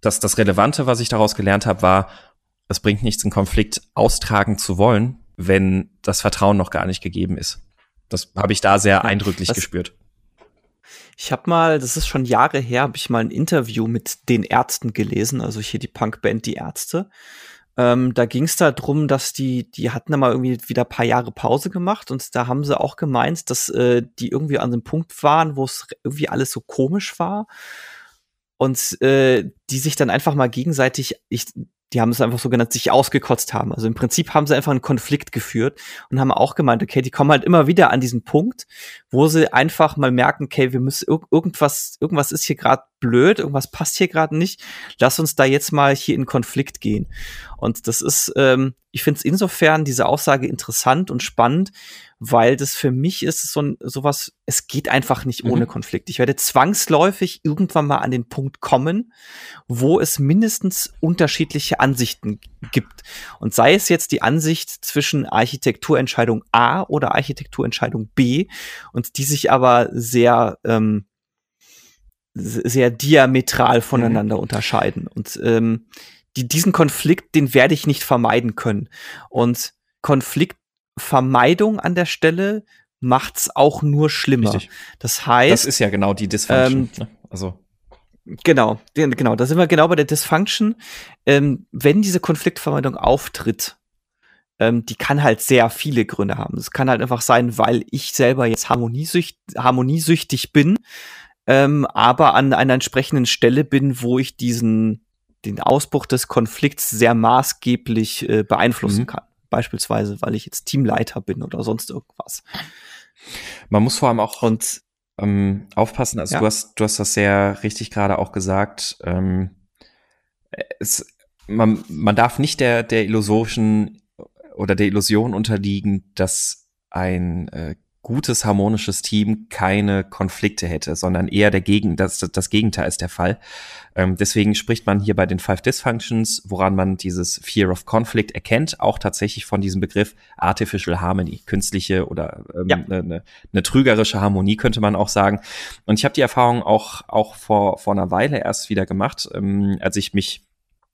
das, das Relevante, was ich daraus gelernt habe, war, es bringt nichts, einen Konflikt austragen zu wollen, wenn das Vertrauen noch gar nicht gegeben ist. Das habe ich da sehr ja, eindrücklich das, gespürt. Ich habe mal, das ist schon Jahre her, habe ich mal ein Interview mit den Ärzten gelesen, also hier die Punkband Die Ärzte. Ähm, da ging es da drum, dass die, die hatten da mal irgendwie wieder paar Jahre Pause gemacht und da haben sie auch gemeint, dass äh, die irgendwie an einem Punkt waren, wo es irgendwie alles so komisch war und äh, die sich dann einfach mal gegenseitig, ich, die haben es einfach so genannt, sich ausgekotzt haben. Also im Prinzip haben sie einfach einen Konflikt geführt und haben auch gemeint, okay, die kommen halt immer wieder an diesen Punkt, wo sie einfach mal merken, okay, wir müssen ir irgendwas, irgendwas ist hier gerade blöd, irgendwas passt hier gerade nicht. Lass uns da jetzt mal hier in Konflikt gehen. Und das ist, ähm, ich finde es insofern diese Aussage interessant und spannend, weil das für mich ist so ein, sowas, es geht einfach nicht ohne mhm. Konflikt. Ich werde zwangsläufig irgendwann mal an den Punkt kommen, wo es mindestens unterschiedliche Ansichten gibt. Und sei es jetzt die Ansicht zwischen Architekturentscheidung A oder Architekturentscheidung B und die sich aber sehr, ähm, sehr diametral voneinander mhm. unterscheiden. Und ähm, die, diesen Konflikt, den werde ich nicht vermeiden können. Und Konflikt Vermeidung an der Stelle macht's auch nur schlimmer. Richtig. Das heißt, das ist ja genau die Dysfunction. Ähm, ne? Also genau, genau, da sind wir genau bei der Dysfunction. Ähm, wenn diese Konfliktvermeidung auftritt, ähm, die kann halt sehr viele Gründe haben. Es kann halt einfach sein, weil ich selber jetzt harmoniesücht, harmoniesüchtig bin, ähm, aber an einer entsprechenden Stelle bin, wo ich diesen den Ausbruch des Konflikts sehr maßgeblich äh, beeinflussen mhm. kann beispielsweise, weil ich jetzt Teamleiter bin oder sonst irgendwas. Man muss vor allem auch und, ähm, aufpassen, also ja. du hast, du hast das sehr richtig gerade auch gesagt. Ähm, es, man, man darf nicht der, der Illusion oder der Illusion unterliegen, dass ein äh, gutes harmonisches Team keine Konflikte hätte, sondern eher der Gegen, das, das Gegenteil ist der Fall. Ähm, deswegen spricht man hier bei den Five Dysfunctions, woran man dieses Fear of Conflict erkennt, auch tatsächlich von diesem Begriff Artificial Harmony, künstliche oder ähm, ja. ne, ne, ne trügerische Harmonie könnte man auch sagen. Und ich habe die Erfahrung auch auch vor vor einer Weile erst wieder gemacht, ähm, als ich mich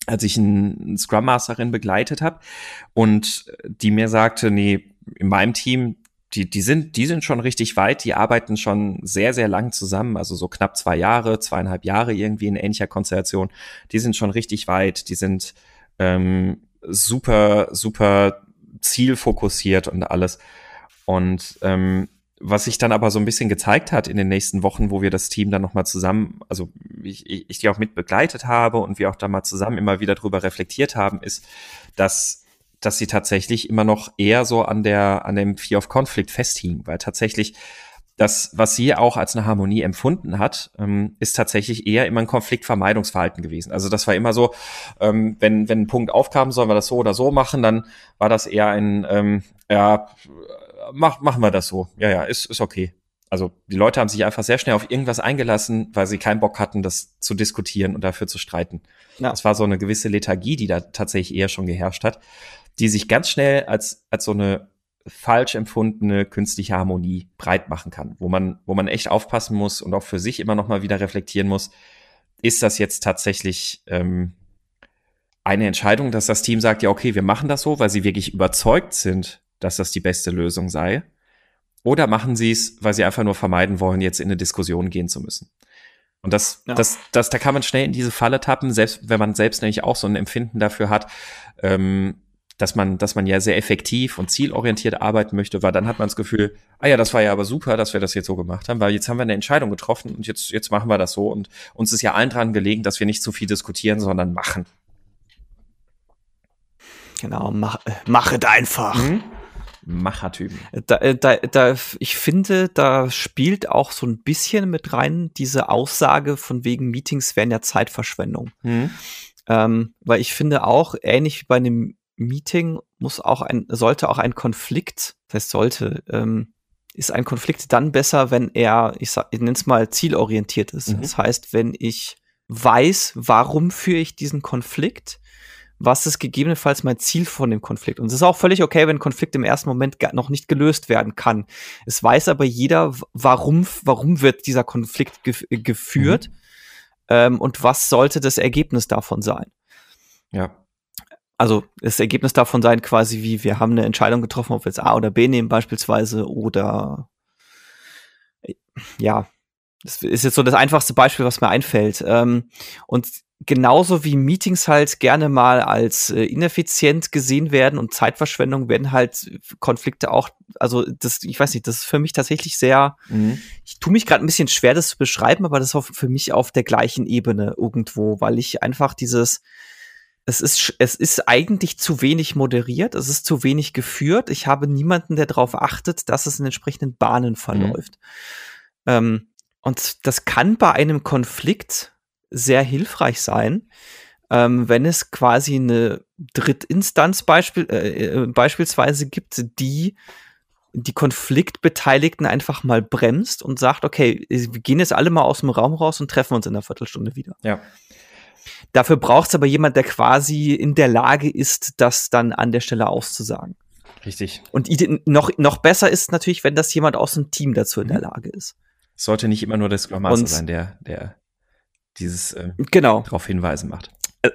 als ich einen Scrum Masterin begleitet habe und die mir sagte, nee, in meinem Team, die, die sind, die sind schon richtig weit, die arbeiten schon sehr, sehr lang zusammen, also so knapp zwei Jahre, zweieinhalb Jahre irgendwie in ähnlicher Konstellation. Die sind schon richtig weit, die sind ähm, super, super zielfokussiert und alles. Und ähm, was sich dann aber so ein bisschen gezeigt hat in den nächsten Wochen, wo wir das Team dann nochmal zusammen, also ich, ich, ich die auch mit begleitet habe und wir auch da mal zusammen immer wieder drüber reflektiert haben, ist, dass dass sie tatsächlich immer noch eher so an der, an dem Fear of Conflict festhingen, weil tatsächlich das, was sie auch als eine Harmonie empfunden hat, ähm, ist tatsächlich eher immer ein Konfliktvermeidungsverhalten gewesen. Also das war immer so, ähm, wenn, wenn ein Punkt aufkam, sollen wir das so oder so machen, dann war das eher ein, ähm, ja, mach, machen wir das so. Ja, ja, ist, ist okay. Also die Leute haben sich einfach sehr schnell auf irgendwas eingelassen, weil sie keinen Bock hatten, das zu diskutieren und dafür zu streiten. Ja. Das war so eine gewisse Lethargie, die da tatsächlich eher schon geherrscht hat die sich ganz schnell als, als so eine falsch empfundene künstliche Harmonie breit machen kann, wo man, wo man echt aufpassen muss und auch für sich immer noch mal wieder reflektieren muss, ist das jetzt tatsächlich ähm, eine Entscheidung, dass das Team sagt, ja, okay, wir machen das so, weil sie wirklich überzeugt sind, dass das die beste Lösung sei? Oder machen sie es, weil sie einfach nur vermeiden wollen, jetzt in eine Diskussion gehen zu müssen? Und das, ja. das, das, da kann man schnell in diese Falle tappen, selbst wenn man selbst nämlich auch so ein Empfinden dafür hat, ähm, dass man, dass man ja sehr effektiv und zielorientiert arbeiten möchte, weil dann hat man das Gefühl, ah ja, das war ja aber super, dass wir das jetzt so gemacht haben, weil jetzt haben wir eine Entscheidung getroffen und jetzt, jetzt machen wir das so und uns ist ja allen dran gelegen, dass wir nicht zu viel diskutieren, sondern machen. Genau, mach, machet einfach. Mhm. Machertypen. Da, äh, da, da, ich finde, da spielt auch so ein bisschen mit rein diese Aussage von wegen Meetings wären ja Zeitverschwendung. Mhm. Ähm, weil ich finde auch, ähnlich wie bei einem Meeting muss auch ein, sollte auch ein Konflikt, das heißt sollte, ähm, ist ein Konflikt dann besser, wenn er, ich, sag, ich nenne es mal, zielorientiert ist. Mhm. Das heißt, wenn ich weiß, warum führe ich diesen Konflikt, was ist gegebenenfalls mein Ziel von dem Konflikt. Und es ist auch völlig okay, wenn ein Konflikt im ersten Moment noch nicht gelöst werden kann. Es weiß aber jeder, warum, warum wird dieser Konflikt gef geführt mhm. ähm, und was sollte das Ergebnis davon sein. Ja. Also das Ergebnis davon sein quasi wie, wir haben eine Entscheidung getroffen, ob wir jetzt A oder B nehmen beispielsweise oder ja, das ist jetzt so das einfachste Beispiel, was mir einfällt. Ähm, und genauso wie Meetings halt gerne mal als äh, ineffizient gesehen werden und Zeitverschwendung werden halt Konflikte auch, also das, ich weiß nicht, das ist für mich tatsächlich sehr, mhm. ich tue mich gerade ein bisschen schwer, das zu beschreiben, aber das ist für mich auf der gleichen Ebene irgendwo, weil ich einfach dieses, es ist, es ist eigentlich zu wenig moderiert, es ist zu wenig geführt. Ich habe niemanden, der darauf achtet, dass es in entsprechenden Bahnen mhm. verläuft. Mhm. Ähm, und das kann bei einem Konflikt sehr hilfreich sein, ähm, wenn es quasi eine Drittinstanz beispiel, äh, äh, beispielsweise gibt, die die Konfliktbeteiligten einfach mal bremst und sagt, okay, wir gehen jetzt alle mal aus dem Raum raus und treffen uns in einer Viertelstunde wieder. Ja. Dafür braucht es aber jemand, der quasi in der Lage ist, das dann an der Stelle auszusagen. Richtig. Und noch, noch besser ist natürlich, wenn das jemand aus dem Team dazu in der mhm. Lage ist. sollte nicht immer nur der Scrum Master sein, der, der dieses äh, genau. darauf hinweisen macht. Äh,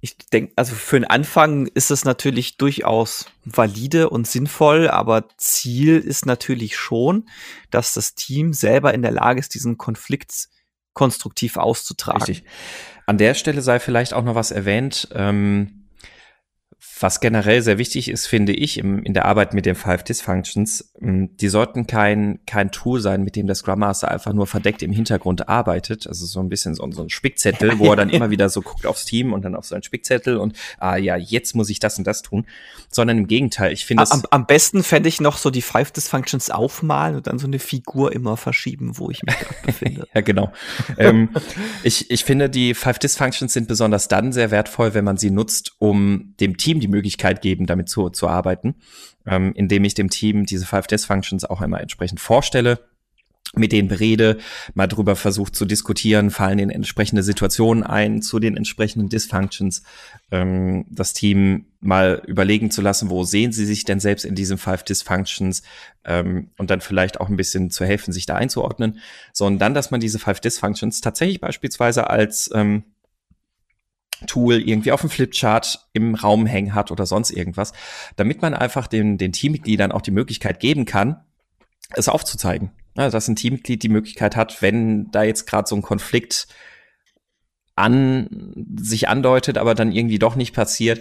ich denke, also für den Anfang ist es natürlich durchaus valide und sinnvoll, aber Ziel ist natürlich schon, dass das Team selber in der Lage ist, diesen Konflikt konstruktiv auszutragen. Richtig. An der Stelle sei vielleicht auch noch was erwähnt. Ähm, was generell sehr wichtig ist, finde ich, im, in der Arbeit mit den Five Dysfunctions, die sollten kein, kein Tool sein, mit dem der Scrum Master einfach nur verdeckt im Hintergrund arbeitet. Also so ein bisschen so, so ein Spickzettel, wo er dann immer wieder so guckt aufs Team und dann auf so einen Spickzettel und, ah ja, jetzt muss ich das und das tun. Sondern im Gegenteil, ich finde am, am besten fände ich noch so die Five Dysfunctions aufmalen und dann so eine Figur immer verschieben, wo ich mich gerade befinde. ja, genau. ähm, ich, ich finde, die Five Dysfunctions sind besonders dann sehr wertvoll, wenn man sie nutzt, um dem Team die Möglichkeit geben, damit zu, zu arbeiten, ähm, indem ich dem Team diese Five Desk-Functions auch einmal entsprechend vorstelle mit denen berede, mal drüber versucht zu diskutieren, fallen in entsprechende Situationen ein zu den entsprechenden Dysfunctions, ähm, das Team mal überlegen zu lassen, wo sehen sie sich denn selbst in diesen Five Dysfunctions ähm, und dann vielleicht auch ein bisschen zu helfen, sich da einzuordnen, sondern dann, dass man diese Five Dysfunctions tatsächlich beispielsweise als ähm, Tool irgendwie auf dem Flipchart im Raum hängen hat oder sonst irgendwas, damit man einfach den, den Teammitgliedern auch die Möglichkeit geben kann, es aufzuzeigen. Also, dass ein Teammitglied die Möglichkeit hat, wenn da jetzt gerade so ein Konflikt an sich andeutet, aber dann irgendwie doch nicht passiert,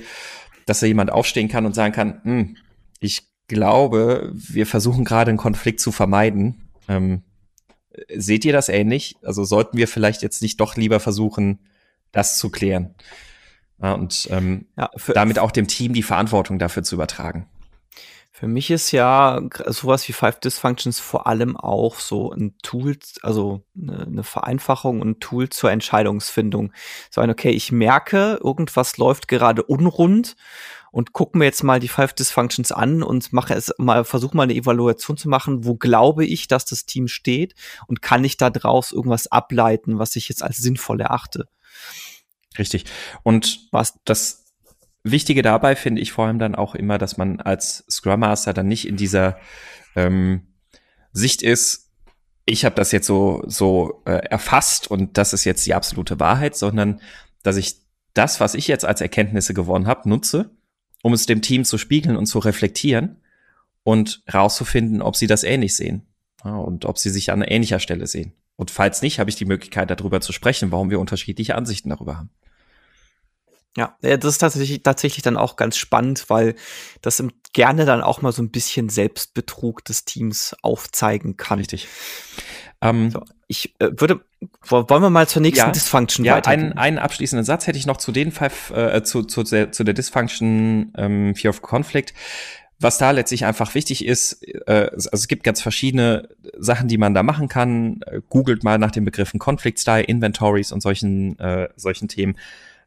dass da jemand aufstehen kann und sagen kann, hm, ich glaube, wir versuchen gerade einen Konflikt zu vermeiden. Ähm, seht ihr das ähnlich? Also sollten wir vielleicht jetzt nicht doch lieber versuchen, das zu klären. Ja, und ähm, ja, damit auch dem Team die Verantwortung dafür zu übertragen. Für mich ist ja sowas wie Five Dysfunctions vor allem auch so ein Tool, also eine, eine Vereinfachung und ein Tool zur Entscheidungsfindung. So ein, okay, ich merke, irgendwas läuft gerade unrund und gucke mir jetzt mal die Five Dysfunctions an und mache es mal, versuche mal eine Evaluation zu machen, wo glaube ich, dass das Team steht und kann ich da draus irgendwas ableiten, was ich jetzt als sinnvoll erachte. Richtig. Und was das Wichtige dabei finde ich vor allem dann auch immer, dass man als Scrum Master dann nicht in dieser ähm, Sicht ist, ich habe das jetzt so so äh, erfasst und das ist jetzt die absolute Wahrheit, sondern dass ich das, was ich jetzt als Erkenntnisse gewonnen habe, nutze, um es dem Team zu spiegeln und zu reflektieren und rauszufinden, ob sie das ähnlich sehen ja, und ob sie sich an ähnlicher Stelle sehen. Und falls nicht, habe ich die Möglichkeit, darüber zu sprechen, warum wir unterschiedliche Ansichten darüber haben. Ja, das ist tatsächlich, tatsächlich dann auch ganz spannend, weil das gerne dann auch mal so ein bisschen Selbstbetrug des Teams aufzeigen kann. Richtig. Ähm, so, ich äh, würde, wollen wir mal zur nächsten ja, Dysfunction ja, weitergehen? Einen, einen abschließenden Satz hätte ich noch zu den five, äh, zu, zu, der, zu der Dysfunction ähm, Fear of Conflict. Was da letztlich einfach wichtig ist, äh, also es gibt ganz verschiedene Sachen, die man da machen kann. Äh, googelt mal nach den Begriffen Conflict Style, Inventories und solchen, äh, solchen Themen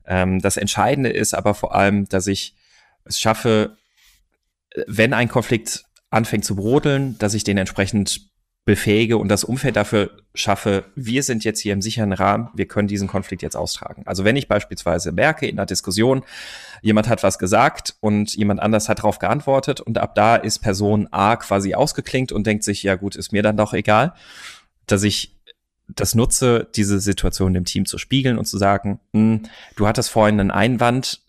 ähm, das Entscheidende ist aber vor allem, dass ich es schaffe, wenn ein Konflikt anfängt zu brodeln, dass ich den entsprechend befähige und das Umfeld dafür schaffe, wir sind jetzt hier im sicheren Rahmen, wir können diesen Konflikt jetzt austragen. Also wenn ich beispielsweise merke in einer Diskussion, jemand hat was gesagt und jemand anders hat darauf geantwortet und ab da ist Person A quasi ausgeklingt und denkt sich, ja gut, ist mir dann doch egal, dass ich das nutze, diese Situation dem Team zu spiegeln und zu sagen, hm, du hattest vorhin einen Einwand,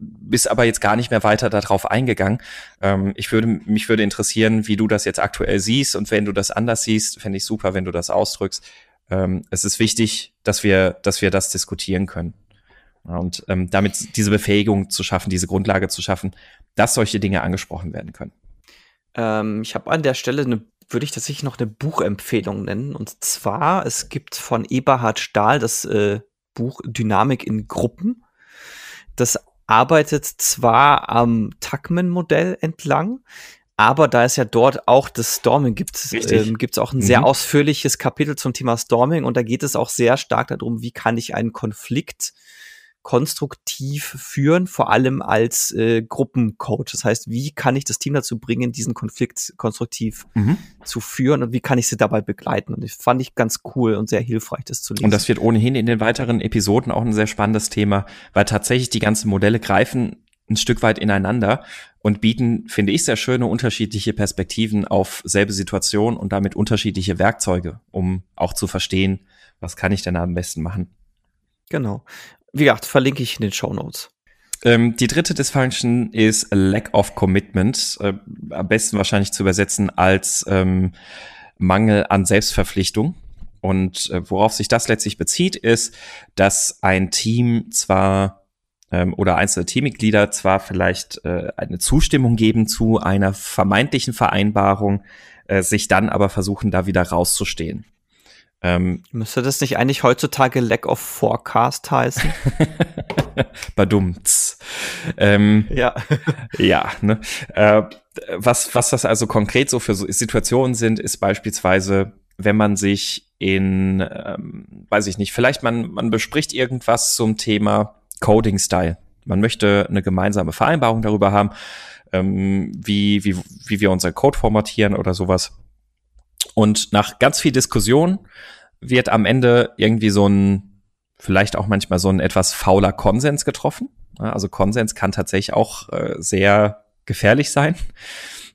bist aber jetzt gar nicht mehr weiter darauf eingegangen. Ähm, ich würde, mich würde interessieren, wie du das jetzt aktuell siehst und wenn du das anders siehst, fände ich super, wenn du das ausdrückst. Ähm, es ist wichtig, dass wir, dass wir das diskutieren können. Und ähm, damit diese Befähigung zu schaffen, diese Grundlage zu schaffen, dass solche Dinge angesprochen werden können. Ähm, ich habe an der Stelle eine würde ich tatsächlich noch eine Buchempfehlung nennen. Und zwar, es gibt von Eberhard Stahl das äh, Buch Dynamik in Gruppen. Das arbeitet zwar am Tuckman-Modell entlang, aber da es ja dort auch das Storming gibt, ähm, gibt es auch ein mhm. sehr ausführliches Kapitel zum Thema Storming und da geht es auch sehr stark darum, wie kann ich einen Konflikt konstruktiv führen, vor allem als äh, Gruppencoach. Das heißt, wie kann ich das Team dazu bringen, diesen Konflikt konstruktiv mhm. zu führen und wie kann ich sie dabei begleiten? Und das fand ich ganz cool und sehr hilfreich, das zu lesen. Und das wird ohnehin in den weiteren Episoden auch ein sehr spannendes Thema, weil tatsächlich die ganzen Modelle greifen ein Stück weit ineinander und bieten, finde ich, sehr schöne unterschiedliche Perspektiven auf selbe Situation und damit unterschiedliche Werkzeuge, um auch zu verstehen, was kann ich denn am besten machen. Genau. Wie gesagt, verlinke ich in den Show Notes. Ähm, die dritte Dysfunction ist Lack of Commitment. Äh, am besten wahrscheinlich zu übersetzen als ähm, Mangel an Selbstverpflichtung. Und äh, worauf sich das letztlich bezieht, ist, dass ein Team zwar ähm, oder einzelne Teammitglieder zwar vielleicht äh, eine Zustimmung geben zu einer vermeintlichen Vereinbarung, äh, sich dann aber versuchen, da wieder rauszustehen. Ähm, Müsste das nicht eigentlich heutzutage Lack of Forecast heißen? Badumts. Ähm, ja. ja, ne? Äh, was, was das also konkret so für Situationen sind, ist beispielsweise, wenn man sich in, ähm, weiß ich nicht, vielleicht man, man bespricht irgendwas zum Thema Coding-Style. Man möchte eine gemeinsame Vereinbarung darüber haben, ähm, wie, wie, wie wir unseren Code formatieren oder sowas. Und nach ganz viel Diskussion wird am Ende irgendwie so ein, vielleicht auch manchmal so ein etwas fauler Konsens getroffen. Also Konsens kann tatsächlich auch äh, sehr gefährlich sein.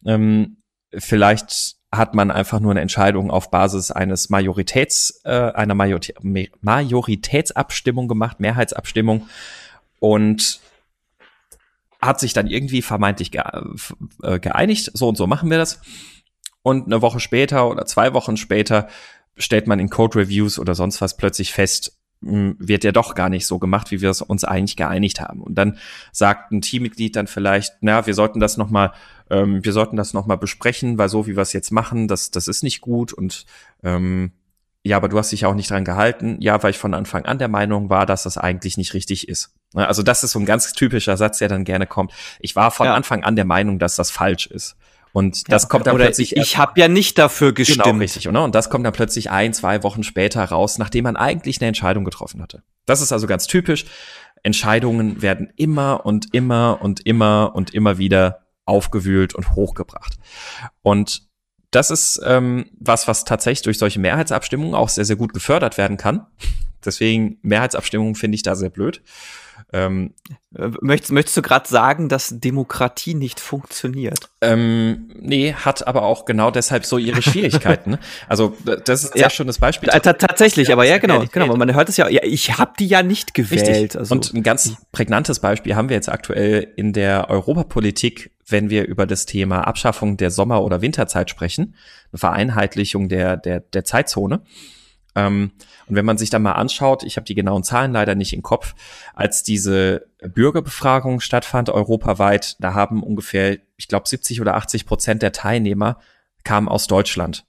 Ähm, vielleicht hat man einfach nur eine Entscheidung auf Basis eines Majoritäts, äh, einer Majoritä Majoritätsabstimmung gemacht, Mehrheitsabstimmung und hat sich dann irgendwie vermeintlich äh, geeinigt, so und so machen wir das. Und eine Woche später oder zwei Wochen später stellt man in Code Reviews oder sonst was plötzlich fest, hm, wird ja doch gar nicht so gemacht, wie wir es uns eigentlich geeinigt haben. Und dann sagt ein Teammitglied dann vielleicht, na, wir sollten das noch mal, ähm, wir sollten das noch mal besprechen, weil so wie wir es jetzt machen, das, das ist nicht gut und ähm, ja, aber du hast dich auch nicht dran gehalten. Ja, weil ich von Anfang an der Meinung war, dass das eigentlich nicht richtig ist. Ne, also das ist so ein ganz typischer Satz, der dann gerne kommt. Ich war von ja. Anfang an der Meinung, dass das falsch ist. Und das ja, kommt dann plötzlich. Ich, habe ja nicht dafür gestimmt. Genau, richtig, oder? Und das kommt dann plötzlich ein, zwei Wochen später raus, nachdem man eigentlich eine Entscheidung getroffen hatte. Das ist also ganz typisch. Entscheidungen werden immer und immer und immer und immer wieder aufgewühlt und hochgebracht. Und das ist ähm, was, was tatsächlich durch solche Mehrheitsabstimmungen auch sehr, sehr gut gefördert werden kann. Deswegen Mehrheitsabstimmungen finde ich da sehr blöd. Ähm, äh, möchtest, möchtest du gerade sagen, dass Demokratie nicht funktioniert? Ähm, nee, hat aber auch genau deshalb so ihre Schwierigkeiten. Ne? Also das ist ja schon das Beispiel. T tatsächlich, aber ja, genau, genau. Man hört es ja, ja ich habe die ja nicht gewählt. Also. Und ein ganz prägnantes Beispiel haben wir jetzt aktuell in der Europapolitik, wenn wir über das Thema Abschaffung der Sommer- oder Winterzeit sprechen, eine Vereinheitlichung der, der, der Zeitzone. Ähm, und wenn man sich da mal anschaut, ich habe die genauen Zahlen leider nicht im Kopf, als diese Bürgerbefragung stattfand europaweit, da haben ungefähr, ich glaube, 70 oder 80 Prozent der Teilnehmer kamen aus Deutschland.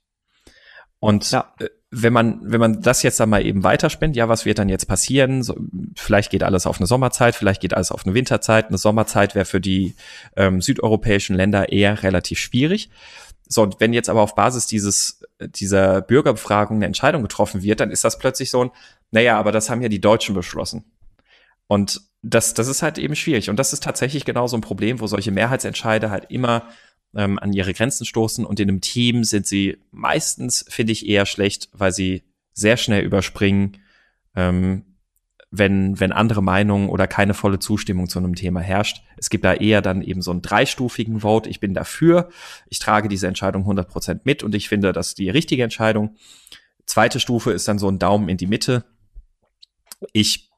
Und ja. Äh, wenn man, wenn man das jetzt dann mal eben weiterspinnt, ja, was wird dann jetzt passieren? So, vielleicht geht alles auf eine Sommerzeit, vielleicht geht alles auf eine Winterzeit. Eine Sommerzeit wäre für die ähm, südeuropäischen Länder eher relativ schwierig. So, und wenn jetzt aber auf Basis dieses, dieser Bürgerbefragung eine Entscheidung getroffen wird, dann ist das plötzlich so ein, naja, aber das haben ja die Deutschen beschlossen. Und das, das ist halt eben schwierig. Und das ist tatsächlich genau so ein Problem, wo solche Mehrheitsentscheide halt immer ähm, an ihre Grenzen stoßen und in einem Team sind sie meistens, finde ich, eher schlecht, weil sie sehr schnell überspringen, ähm, wenn, wenn andere Meinungen oder keine volle Zustimmung zu einem Thema herrscht. Es gibt da eher dann eben so einen dreistufigen Vote. Ich bin dafür, ich trage diese Entscheidung 100 Prozent mit und ich finde, das ist die richtige Entscheidung. Zweite Stufe ist dann so ein Daumen in die Mitte. Ich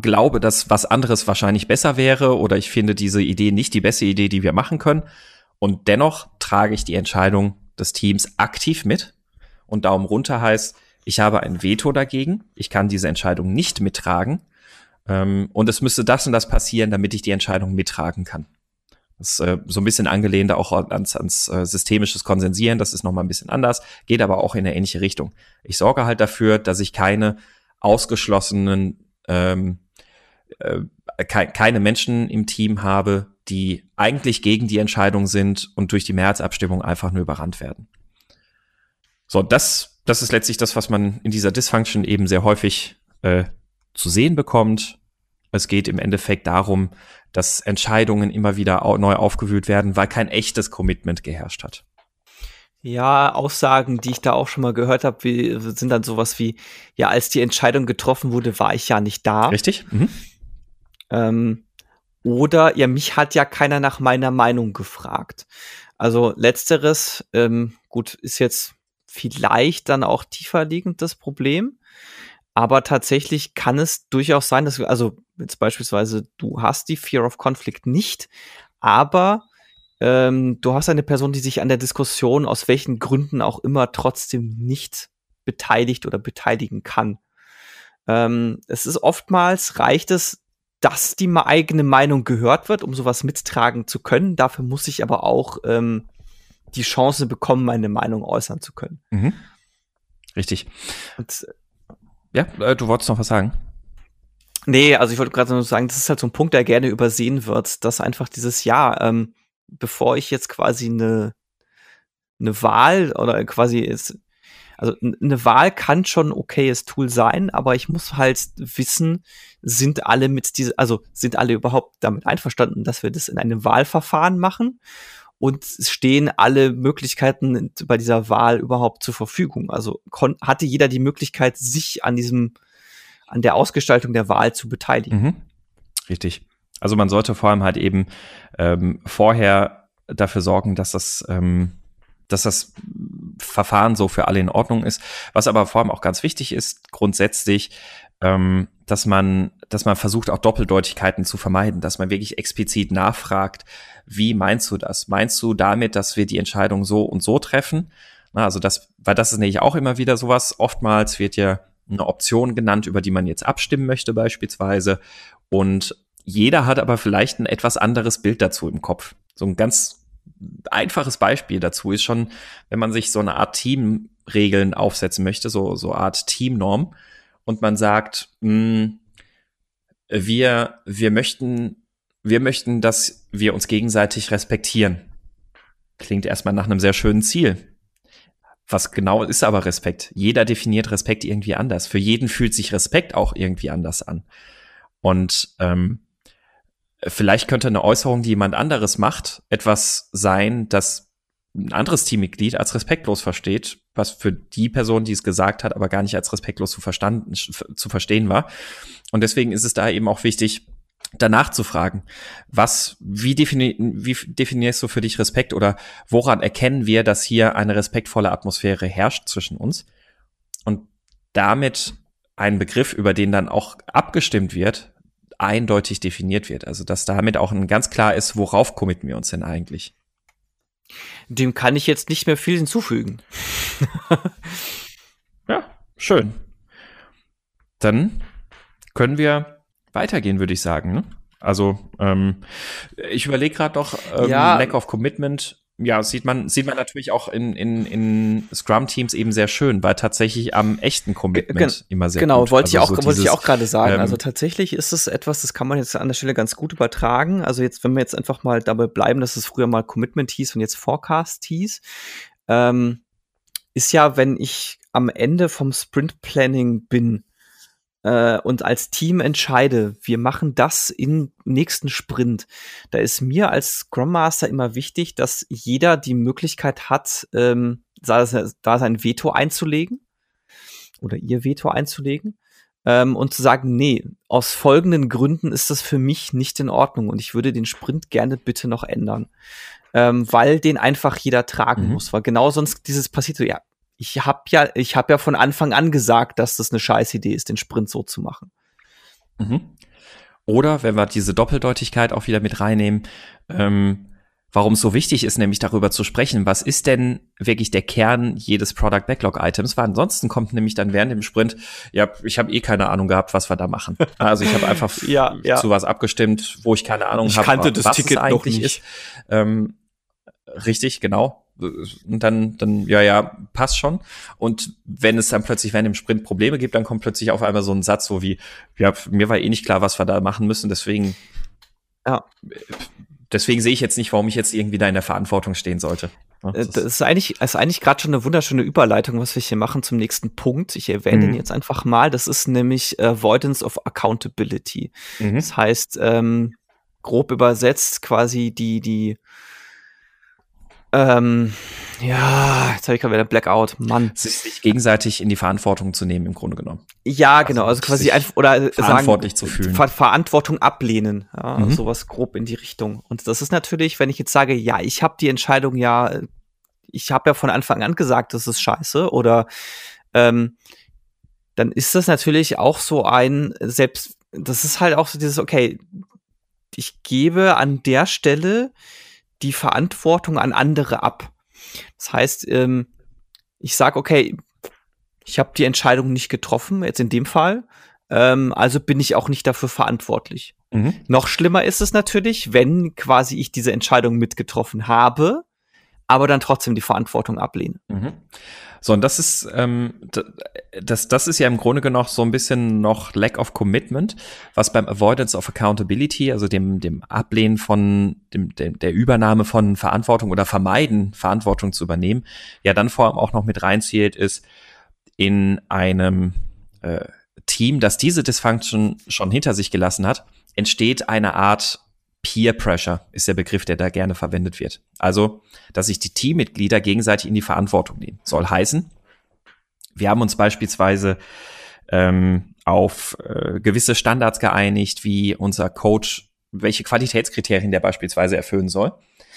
glaube, dass was anderes wahrscheinlich besser wäre oder ich finde diese Idee nicht die beste Idee, die wir machen können. Und dennoch trage ich die Entscheidung des Teams aktiv mit. Und Daumen runter heißt, ich habe ein Veto dagegen. Ich kann diese Entscheidung nicht mittragen. Ähm, und es müsste das und das passieren, damit ich die Entscheidung mittragen kann. Das ist äh, so ein bisschen angelehnt auch ans, ans äh, systemisches Konsensieren. Das ist nochmal ein bisschen anders, geht aber auch in eine ähnliche Richtung. Ich sorge halt dafür, dass ich keine ausgeschlossenen, ähm, äh, ke keine Menschen im Team habe, die eigentlich gegen die Entscheidung sind und durch die Mehrheitsabstimmung einfach nur überrannt werden. So, das das ist letztlich das, was man in dieser Dysfunction eben sehr häufig äh, zu sehen bekommt. Es geht im Endeffekt darum, dass Entscheidungen immer wieder au neu aufgewühlt werden, weil kein echtes Commitment geherrscht hat. Ja, Aussagen, die ich da auch schon mal gehört habe, sind dann sowas wie, ja, als die Entscheidung getroffen wurde, war ich ja nicht da. Richtig. Mhm. Ähm, oder, ja, mich hat ja keiner nach meiner Meinung gefragt. Also letzteres, ähm, gut, ist jetzt vielleicht dann auch tiefer liegendes Problem. Aber tatsächlich kann es durchaus sein, dass, also jetzt beispielsweise, du hast die Fear of Conflict nicht, aber ähm, du hast eine Person, die sich an der Diskussion aus welchen Gründen auch immer trotzdem nicht beteiligt oder beteiligen kann. Ähm, es ist oftmals reicht es, dass die eigene Meinung gehört wird, um sowas mittragen zu können. Dafür muss ich aber auch ähm, die Chance bekommen, meine Meinung äußern zu können. Mhm. Richtig. Und, ja, äh, du wolltest noch was sagen? Nee, also ich wollte gerade nur sagen, das ist halt so ein Punkt, der gerne übersehen wird, dass einfach dieses Jahr, ähm, bevor ich jetzt quasi eine, eine Wahl oder quasi ist, also eine Wahl kann schon ein okayes Tool sein, aber ich muss halt wissen, sind alle mit diese, also sind alle überhaupt damit einverstanden, dass wir das in einem Wahlverfahren machen? Und es stehen alle Möglichkeiten bei dieser Wahl überhaupt zur Verfügung. Also hatte jeder die Möglichkeit, sich an diesem, an der Ausgestaltung der Wahl zu beteiligen. Mhm. Richtig. Also man sollte vor allem halt eben ähm, vorher dafür sorgen, dass das, ähm, dass das Verfahren so für alle in Ordnung ist. Was aber vor allem auch ganz wichtig ist, grundsätzlich, ähm, dass man, dass man versucht, auch Doppeldeutigkeiten zu vermeiden, dass man wirklich explizit nachfragt, wie meinst du das? Meinst du damit, dass wir die Entscheidung so und so treffen? Na, also das, weil das ist nämlich auch immer wieder sowas. Oftmals wird ja eine Option genannt, über die man jetzt abstimmen möchte beispielsweise. Und jeder hat aber vielleicht ein etwas anderes Bild dazu im Kopf. So ein ganz einfaches Beispiel dazu ist schon, wenn man sich so eine Art Teamregeln aufsetzen möchte, so, so Art Teamnorm, und man sagt, mh, hm, wir, wir möchten wir möchten, dass wir uns gegenseitig respektieren. Klingt erstmal nach einem sehr schönen Ziel. Was genau ist aber Respekt? Jeder definiert Respekt irgendwie anders. Für jeden fühlt sich Respekt auch irgendwie anders an. Und ähm, vielleicht könnte eine Äußerung, die jemand anderes macht, etwas sein, das ein anderes Teammitglied als respektlos versteht, was für die Person, die es gesagt hat, aber gar nicht als respektlos zu, verstanden, zu verstehen war. Und deswegen ist es da eben auch wichtig, danach zu fragen, was, wie, defini wie definierst du für dich Respekt oder woran erkennen wir, dass hier eine respektvolle Atmosphäre herrscht zwischen uns und damit ein Begriff, über den dann auch abgestimmt wird, eindeutig definiert wird. Also, dass damit auch ganz klar ist, worauf committen wir uns denn eigentlich? Dem kann ich jetzt nicht mehr viel hinzufügen. ja, schön. Dann können wir weitergehen, würde ich sagen. Ne? Also ähm, ich überlege gerade noch, ähm, ja. Lack of Commitment, ja, sieht man, sieht man natürlich auch in, in, in Scrum-Teams eben sehr schön, weil tatsächlich am echten Commitment G immer sehr Genau, gut. wollte also ich auch, so wollte ich auch gerade sagen. Ähm, also tatsächlich ist es etwas, das kann man jetzt an der Stelle ganz gut übertragen. Also jetzt, wenn wir jetzt einfach mal dabei bleiben, dass es früher mal Commitment hieß und jetzt Forecast hieß, ähm, ist ja, wenn ich am Ende vom Sprint Planning bin, äh, und als Team entscheide, wir machen das im nächsten Sprint, da ist mir als Scrum Master immer wichtig, dass jeder die Möglichkeit hat, ähm, da sein Veto einzulegen oder ihr Veto einzulegen ähm, und zu sagen, nee, aus folgenden Gründen ist das für mich nicht in Ordnung und ich würde den Sprint gerne bitte noch ändern. Ähm, weil den einfach jeder tragen mhm. muss, weil genau sonst dieses passiert so, ja, ich habe ja, ich habe ja von Anfang an gesagt, dass das eine scheiß Idee ist, den Sprint so zu machen. Mhm. Oder wenn wir diese Doppeldeutigkeit auch wieder mit reinnehmen, ähm, warum es so wichtig ist, nämlich darüber zu sprechen, was ist denn wirklich der Kern jedes Product Backlog Items, weil ansonsten kommt nämlich dann während dem Sprint, ja, ich habe eh keine Ahnung gehabt, was wir da machen. Also ich habe einfach ja, ja. zu was abgestimmt, wo ich keine Ahnung habe, was Ticket es eigentlich ist. Ähm, richtig, genau. Und dann, dann, ja, ja, passt schon. Und wenn es dann plötzlich während dem Sprint Probleme gibt, dann kommt plötzlich auf einmal so ein Satz, so wie, ja, mir war eh nicht klar, was wir da machen müssen, deswegen ja deswegen sehe ich jetzt nicht, warum ich jetzt irgendwie da in der Verantwortung stehen sollte. Ja, das, das, ist eigentlich, ist eigentlich gerade schon eine wunderschöne Überleitung, was wir hier machen zum nächsten Punkt. Ich erwähne mhm. ihn jetzt einfach mal. Das ist nämlich Avoidance of Accountability. Mhm. Das heißt, ähm, grob übersetzt quasi die, die ähm, ja, jetzt habe ich gerade wieder Blackout, Mann. Sich gegenseitig in die Verantwortung zu nehmen, im Grunde genommen. Ja, also genau, also quasi einfach, oder verantwortlich sagen, zu fühlen. Ver Verantwortung ablehnen, ja, mhm. sowas grob in die Richtung. Und das ist natürlich, wenn ich jetzt sage, ja, ich habe die Entscheidung ja, ich habe ja von Anfang an gesagt, das ist scheiße, oder ähm, dann ist das natürlich auch so ein, selbst, das ist halt auch so dieses, okay, ich gebe an der Stelle die Verantwortung an andere ab. Das heißt, ähm, ich sage, okay, ich habe die Entscheidung nicht getroffen, jetzt in dem Fall, ähm, also bin ich auch nicht dafür verantwortlich. Mhm. Noch schlimmer ist es natürlich, wenn quasi ich diese Entscheidung mitgetroffen habe, aber dann trotzdem die Verantwortung ablehne. Mhm. So, und das ist, ähm, das, das ist ja im Grunde genommen so ein bisschen noch Lack of Commitment, was beim Avoidance of Accountability, also dem, dem Ablehnen von, dem, dem, der Übernahme von Verantwortung oder Vermeiden, Verantwortung zu übernehmen, ja dann vor allem auch noch mit reinzählt, ist in einem äh, Team, das diese Dysfunction schon hinter sich gelassen hat, entsteht eine Art Peer Pressure ist der Begriff, der da gerne verwendet wird. Also, dass sich die Teammitglieder gegenseitig in die Verantwortung nehmen. Soll heißen, wir haben uns beispielsweise ähm, auf äh, gewisse Standards geeinigt, wie unser Coach, welche Qualitätskriterien der beispielsweise erfüllen soll.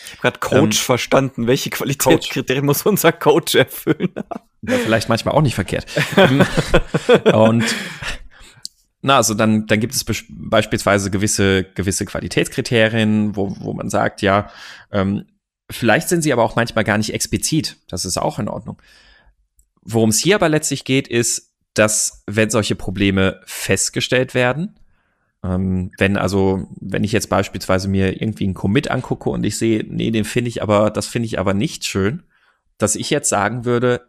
Ich habe gerade Coach ähm, verstanden. Welche Qualitätskriterien muss unser Coach erfüllen? Ja, vielleicht manchmal auch nicht verkehrt. und na, also dann, dann gibt es beispielsweise gewisse, gewisse Qualitätskriterien, wo, wo man sagt, ja, ähm, vielleicht sind sie aber auch manchmal gar nicht explizit. Das ist auch in Ordnung. Worum es hier aber letztlich geht, ist, dass wenn solche Probleme festgestellt werden, ähm, wenn also, wenn ich jetzt beispielsweise mir irgendwie einen Commit angucke und ich sehe, nee, den finde ich aber, das finde ich aber nicht schön, dass ich jetzt sagen würde,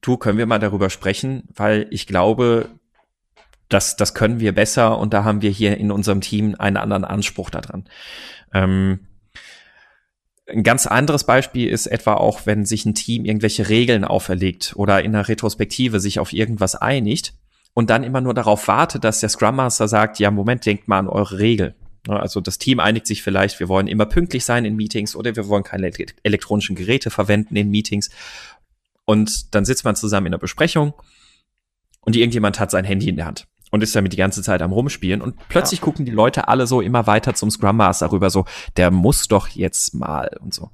du, können wir mal darüber sprechen, weil ich glaube, das, das können wir besser und da haben wir hier in unserem Team einen anderen Anspruch daran. Ähm, ein ganz anderes Beispiel ist etwa auch, wenn sich ein Team irgendwelche Regeln auferlegt oder in einer Retrospektive sich auf irgendwas einigt und dann immer nur darauf wartet, dass der Scrum Master sagt, ja, Moment, denkt mal an eure Regel. Also das Team einigt sich vielleicht, wir wollen immer pünktlich sein in Meetings oder wir wollen keine elektronischen Geräte verwenden in Meetings. Und dann sitzt man zusammen in der Besprechung und irgendjemand hat sein Handy in der Hand und ist damit die ganze Zeit am Rumspielen. Und plötzlich ja. gucken die Leute alle so immer weiter zum Scrum Master rüber, so, der muss doch jetzt mal und so.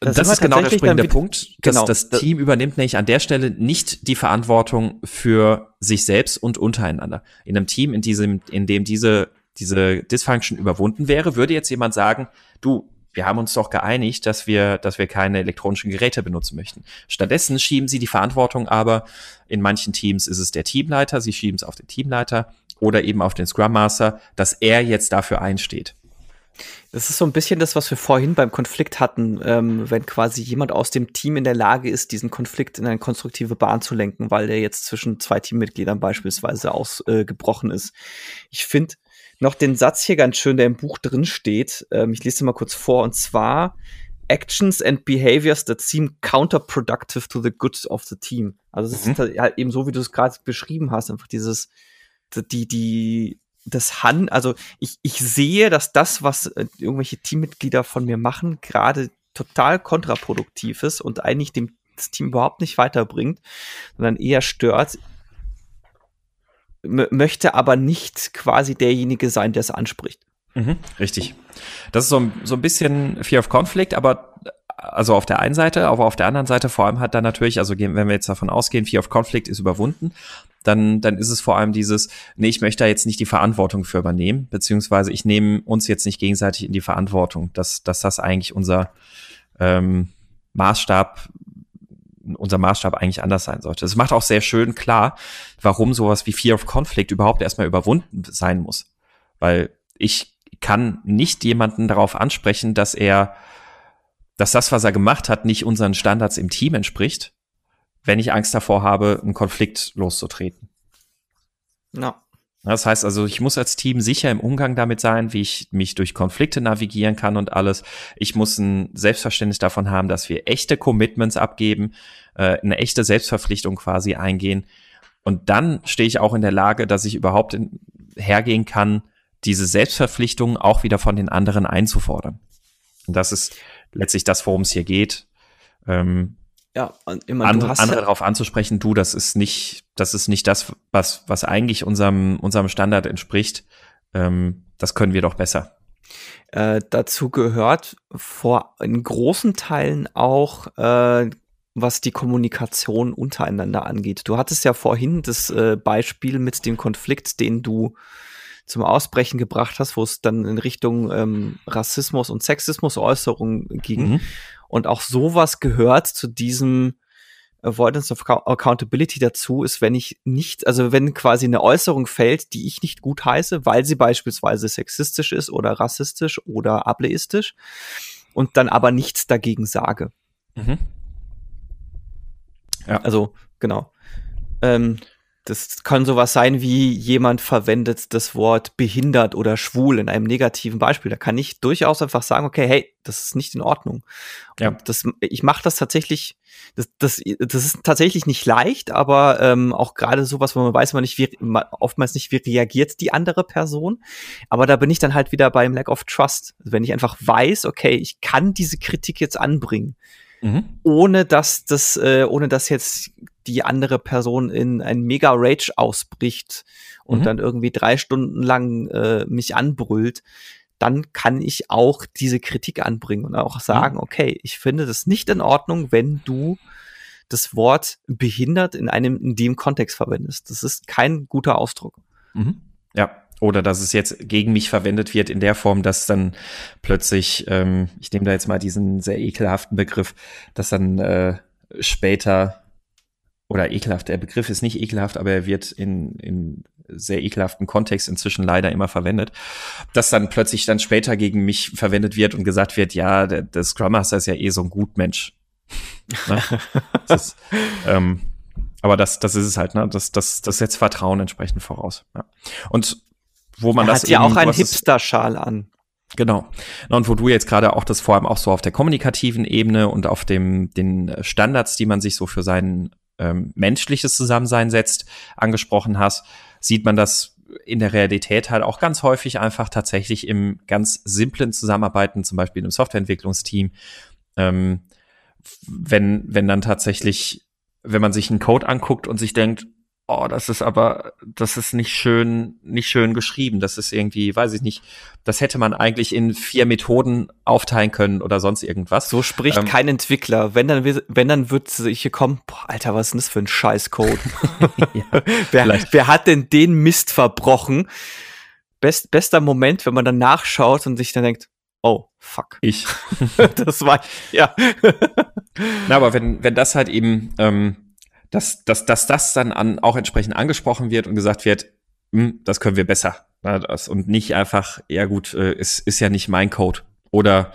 Das, das ist genau der springende Punkt. Dass genau. Das Team übernimmt nämlich an der Stelle nicht die Verantwortung für sich selbst und untereinander. In einem Team, in diesem, in dem diese, diese Dysfunction überwunden wäre, würde jetzt jemand sagen, du, wir haben uns doch geeinigt, dass wir, dass wir keine elektronischen Geräte benutzen möchten. Stattdessen schieben sie die Verantwortung aber, in manchen Teams ist es der Teamleiter, sie schieben es auf den Teamleiter oder eben auf den Scrum Master, dass er jetzt dafür einsteht. Das ist so ein bisschen das, was wir vorhin beim Konflikt hatten, ähm, wenn quasi jemand aus dem Team in der Lage ist, diesen Konflikt in eine konstruktive Bahn zu lenken, weil der jetzt zwischen zwei Teammitgliedern beispielsweise ausgebrochen äh, ist. Ich finde, noch den Satz hier ganz schön, der im Buch drin steht. Ähm, ich lese mal kurz vor. Und zwar, actions and behaviors that seem counterproductive to the good of the team. Also es mhm. ist halt, halt eben so, wie du es gerade beschrieben hast, einfach dieses, die, die, das Han, also ich, ich sehe, dass das, was äh, irgendwelche Teammitglieder von mir machen, gerade total kontraproduktiv ist und eigentlich dem das Team überhaupt nicht weiterbringt, sondern eher stört, möchte aber nicht quasi derjenige sein, der es anspricht. Mhm, richtig. Das ist so, so ein bisschen Fear of Conflict, aber also auf der einen Seite, aber auf der anderen Seite vor allem hat dann natürlich, also wenn wir jetzt davon ausgehen, Fear of Conflict ist überwunden, dann, dann ist es vor allem dieses, nee, ich möchte da jetzt nicht die Verantwortung für übernehmen, beziehungsweise ich nehme uns jetzt nicht gegenseitig in die Verantwortung, dass, dass das eigentlich unser ähm, Maßstab unser Maßstab eigentlich anders sein sollte. Es macht auch sehr schön klar, warum sowas wie Fear of Conflict überhaupt erstmal überwunden sein muss. Weil ich kann nicht jemanden darauf ansprechen, dass er, dass das, was er gemacht hat, nicht unseren Standards im Team entspricht, wenn ich Angst davor habe, einen Konflikt loszutreten. No. Das heißt also, ich muss als Team sicher im Umgang damit sein, wie ich mich durch Konflikte navigieren kann und alles. Ich muss ein Selbstverständnis davon haben, dass wir echte Commitments abgeben, äh, eine echte Selbstverpflichtung quasi eingehen. Und dann stehe ich auch in der Lage, dass ich überhaupt in, hergehen kann, diese Selbstverpflichtung auch wieder von den anderen einzufordern. Und das ist letztlich das, worum es hier geht. Ähm, ja, immer andere, andere darauf anzusprechen, du, das ist nicht, das ist nicht das, was, was eigentlich unserem, unserem Standard entspricht. Ähm, das können wir doch besser. Äh, dazu gehört vor in großen Teilen auch, äh, was die Kommunikation untereinander angeht. Du hattest ja vorhin das äh, Beispiel mit dem Konflikt, den du zum Ausbrechen gebracht hast, wo es dann in Richtung ähm, Rassismus und Sexismus Äußerungen ging. Mhm. Und auch sowas gehört zu diesem Avoidance of Accountability dazu, ist, wenn ich nicht, also wenn quasi eine Äußerung fällt, die ich nicht gut heiße, weil sie beispielsweise sexistisch ist oder rassistisch oder ableistisch und dann aber nichts dagegen sage. Mhm. Ja. Also, genau. Ähm, das kann sowas sein wie jemand verwendet das Wort behindert oder schwul in einem negativen Beispiel. Da kann ich durchaus einfach sagen, okay, hey, das ist nicht in Ordnung. Ja. Und das, ich mache das tatsächlich, das, das, das ist tatsächlich nicht leicht, aber ähm, auch gerade sowas, wo man weiß man nicht, wie, oftmals nicht, wie reagiert die andere Person. Aber da bin ich dann halt wieder beim Lack of Trust. Also wenn ich einfach weiß, okay, ich kann diese Kritik jetzt anbringen. Mhm. ohne dass das, äh, ohne dass jetzt die andere Person in ein mega Rage ausbricht und mhm. dann irgendwie drei Stunden lang äh, mich anbrüllt, dann kann ich auch diese Kritik anbringen und auch sagen, mhm. okay, ich finde das nicht in Ordnung, wenn du das Wort behindert in einem, in dem Kontext verwendest. Das ist kein guter Ausdruck. Mhm. Ja, oder dass es jetzt gegen mich verwendet wird in der Form, dass dann plötzlich, ähm, ich nehme da jetzt mal diesen sehr ekelhaften Begriff, dass dann äh, später oder ekelhaft. Der Begriff ist nicht ekelhaft, aber er wird in, in sehr ekelhaften Kontext inzwischen leider immer verwendet, dass dann plötzlich dann später gegen mich verwendet wird und gesagt wird, ja, der, der Scrum Master ist ja eh so ein Gutmensch. ne? das ist, ähm, aber das, das ist es halt, ne? Das, das, das setzt Vertrauen entsprechend voraus. Ja. Und wo man er das hat ja auch einen Hipster-Schal an. Genau. Und wo du jetzt gerade auch das vor allem auch so auf der kommunikativen Ebene und auf dem, den Standards, die man sich so für seinen ähm, menschliches Zusammensein setzt, angesprochen hast, sieht man das in der Realität halt auch ganz häufig einfach tatsächlich im ganz simplen Zusammenarbeiten, zum Beispiel im Softwareentwicklungsteam, ähm, wenn, wenn dann tatsächlich, wenn man sich einen Code anguckt und sich denkt, oh, das ist aber, das ist nicht schön, nicht schön geschrieben. Das ist irgendwie, weiß ich nicht, das hätte man eigentlich in vier Methoden aufteilen können oder sonst irgendwas. So spricht ähm, kein Entwickler. Wenn dann, wenn dann wird hier kommen, boah, Alter, was ist denn das für ein Scheißcode? ja, wer, wer hat denn den Mist verbrochen? Best, bester Moment, wenn man dann nachschaut und sich dann denkt, oh, fuck. Ich. das war, ja. Na, aber wenn, wenn das halt eben, ähm, dass, dass, dass das dann an, auch entsprechend angesprochen wird und gesagt wird, hm, das können wir besser. Das, und nicht einfach, ja gut, äh, ist, ist ja nicht mein Code. Oder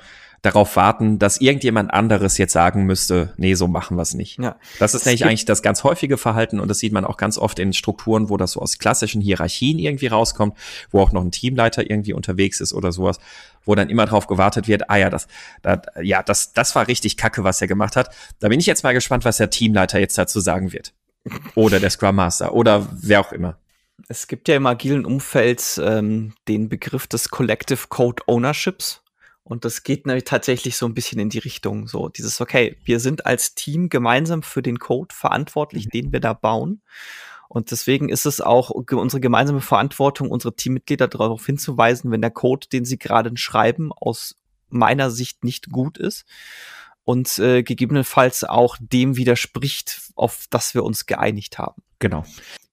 darauf warten, dass irgendjemand anderes jetzt sagen müsste, nee, so machen wir es nicht. Ja. Das ist nämlich eigentlich das ganz häufige Verhalten und das sieht man auch ganz oft in Strukturen, wo das so aus klassischen Hierarchien irgendwie rauskommt, wo auch noch ein Teamleiter irgendwie unterwegs ist oder sowas, wo dann immer darauf gewartet wird, ah ja, das, das, ja, das, das war richtig kacke, was er gemacht hat. Da bin ich jetzt mal gespannt, was der Teamleiter jetzt dazu sagen wird. Oder der Scrum Master oder wer auch immer. Es gibt ja im agilen Umfeld ähm, den Begriff des Collective Code Ownerships. Und das geht nämlich tatsächlich so ein bisschen in die Richtung, so dieses, okay, wir sind als Team gemeinsam für den Code verantwortlich, mhm. den wir da bauen. Und deswegen ist es auch unsere gemeinsame Verantwortung, unsere Teammitglieder darauf hinzuweisen, wenn der Code, den sie gerade schreiben, aus meiner Sicht nicht gut ist und äh, gegebenenfalls auch dem widerspricht, auf das wir uns geeinigt haben. Genau.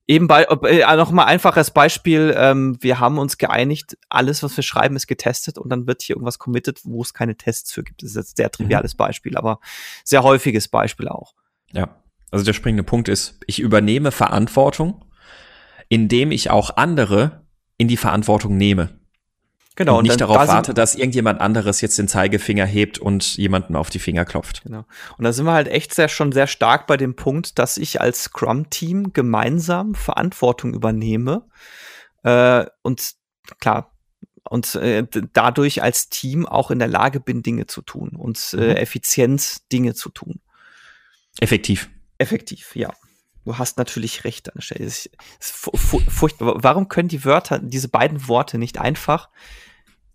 Eben bei, äh, noch mal einfaches Beispiel, ähm, wir haben uns geeinigt, alles, was wir schreiben, ist getestet und dann wird hier irgendwas committed, wo es keine Tests für gibt. Das ist jetzt sehr triviales mhm. Beispiel, aber sehr häufiges Beispiel auch. Ja, also der springende Punkt ist, ich übernehme Verantwortung, indem ich auch andere in die Verantwortung nehme. Genau. Und nicht und dann, darauf da warte, dass irgendjemand anderes jetzt den Zeigefinger hebt und jemanden auf die Finger klopft. Genau. Und da sind wir halt echt sehr, schon sehr stark bei dem Punkt, dass ich als Scrum-Team gemeinsam Verantwortung übernehme. Äh, und klar, und äh, dadurch als Team auch in der Lage bin, Dinge zu tun und äh, mhm. effizient Dinge zu tun. Effektiv. Effektiv, ja. Du hast natürlich recht an der Stelle. Furchtbar. Warum können die Wörter, diese beiden Worte nicht einfach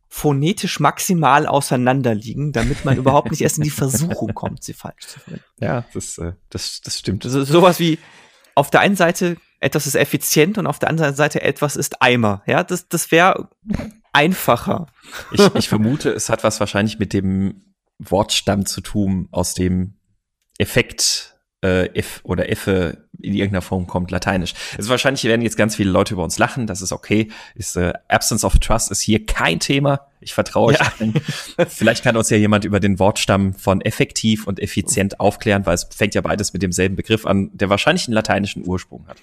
phonetisch maximal auseinander liegen, damit man überhaupt nicht erst in die Versuchung kommt, sie falsch zu verwenden? Ja, das, äh, das, das stimmt. Also, sowas wie auf der einen Seite etwas ist effizient und auf der anderen Seite etwas ist Eimer. Ja, das, das wäre einfacher. Ich, ich vermute, es hat was wahrscheinlich mit dem Wortstamm zu tun, aus dem Effekt äh, if oder Effe in irgendeiner Form kommt, lateinisch. Also wahrscheinlich werden jetzt ganz viele Leute über uns lachen, das ist okay. Ist, äh, Absence of Trust ist hier kein Thema. Ich vertraue euch ja. Vielleicht kann uns ja jemand über den Wortstamm von effektiv und effizient aufklären, weil es fängt ja beides mit demselben Begriff an, der wahrscheinlich einen lateinischen Ursprung hat.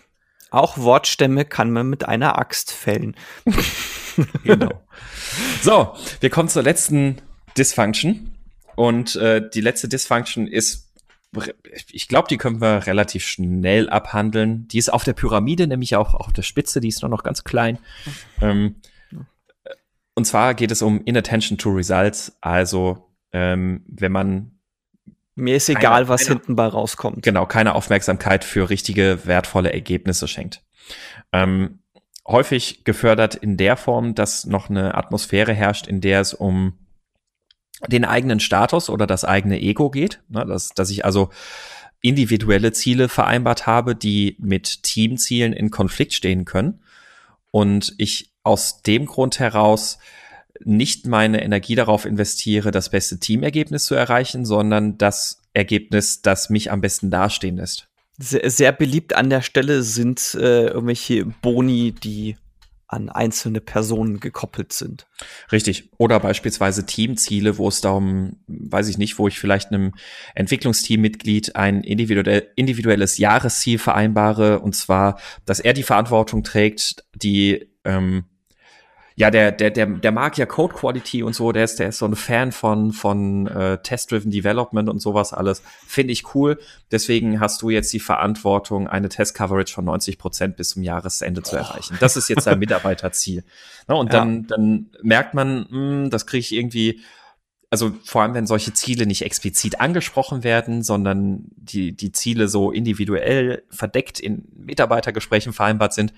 Auch Wortstämme kann man mit einer Axt fällen. genau. So, wir kommen zur letzten Dysfunction. Und äh, die letzte Dysfunction ist ich glaube, die können wir relativ schnell abhandeln. Die ist auf der Pyramide, nämlich auch auf der Spitze, die ist nur noch ganz klein. Ähm, und zwar geht es um Inattention to Results, also ähm, wenn man mir ist egal, keine, was keine, hinten bei rauskommt. Genau, keine Aufmerksamkeit für richtige, wertvolle Ergebnisse schenkt. Ähm, häufig gefördert in der Form, dass noch eine Atmosphäre herrscht, in der es um den eigenen Status oder das eigene Ego geht, ne, dass, dass ich also individuelle Ziele vereinbart habe, die mit Teamzielen in Konflikt stehen können und ich aus dem Grund heraus nicht meine Energie darauf investiere, das beste Teamergebnis zu erreichen, sondern das Ergebnis, das mich am besten dastehen lässt. Sehr, sehr beliebt an der Stelle sind äh, irgendwelche Boni, die an einzelne Personen gekoppelt sind. Richtig. Oder beispielsweise Teamziele, wo es darum, weiß ich nicht, wo ich vielleicht einem Entwicklungsteammitglied ein individuelles Jahresziel vereinbare, und zwar, dass er die Verantwortung trägt, die ähm, ja, der, der, der, der mag ja Code Quality und so, der ist, der ist so ein Fan von, von äh, Test-Driven Development und sowas alles. Finde ich cool. Deswegen hast du jetzt die Verantwortung, eine Test-Coverage von 90 Prozent bis zum Jahresende zu erreichen. Das ist jetzt dein Mitarbeiterziel. Na, und ja. dann, dann merkt man, mh, hm, das kriege ich irgendwie also vor allem, wenn solche Ziele nicht explizit angesprochen werden, sondern die, die Ziele so individuell verdeckt in Mitarbeitergesprächen vereinbart sind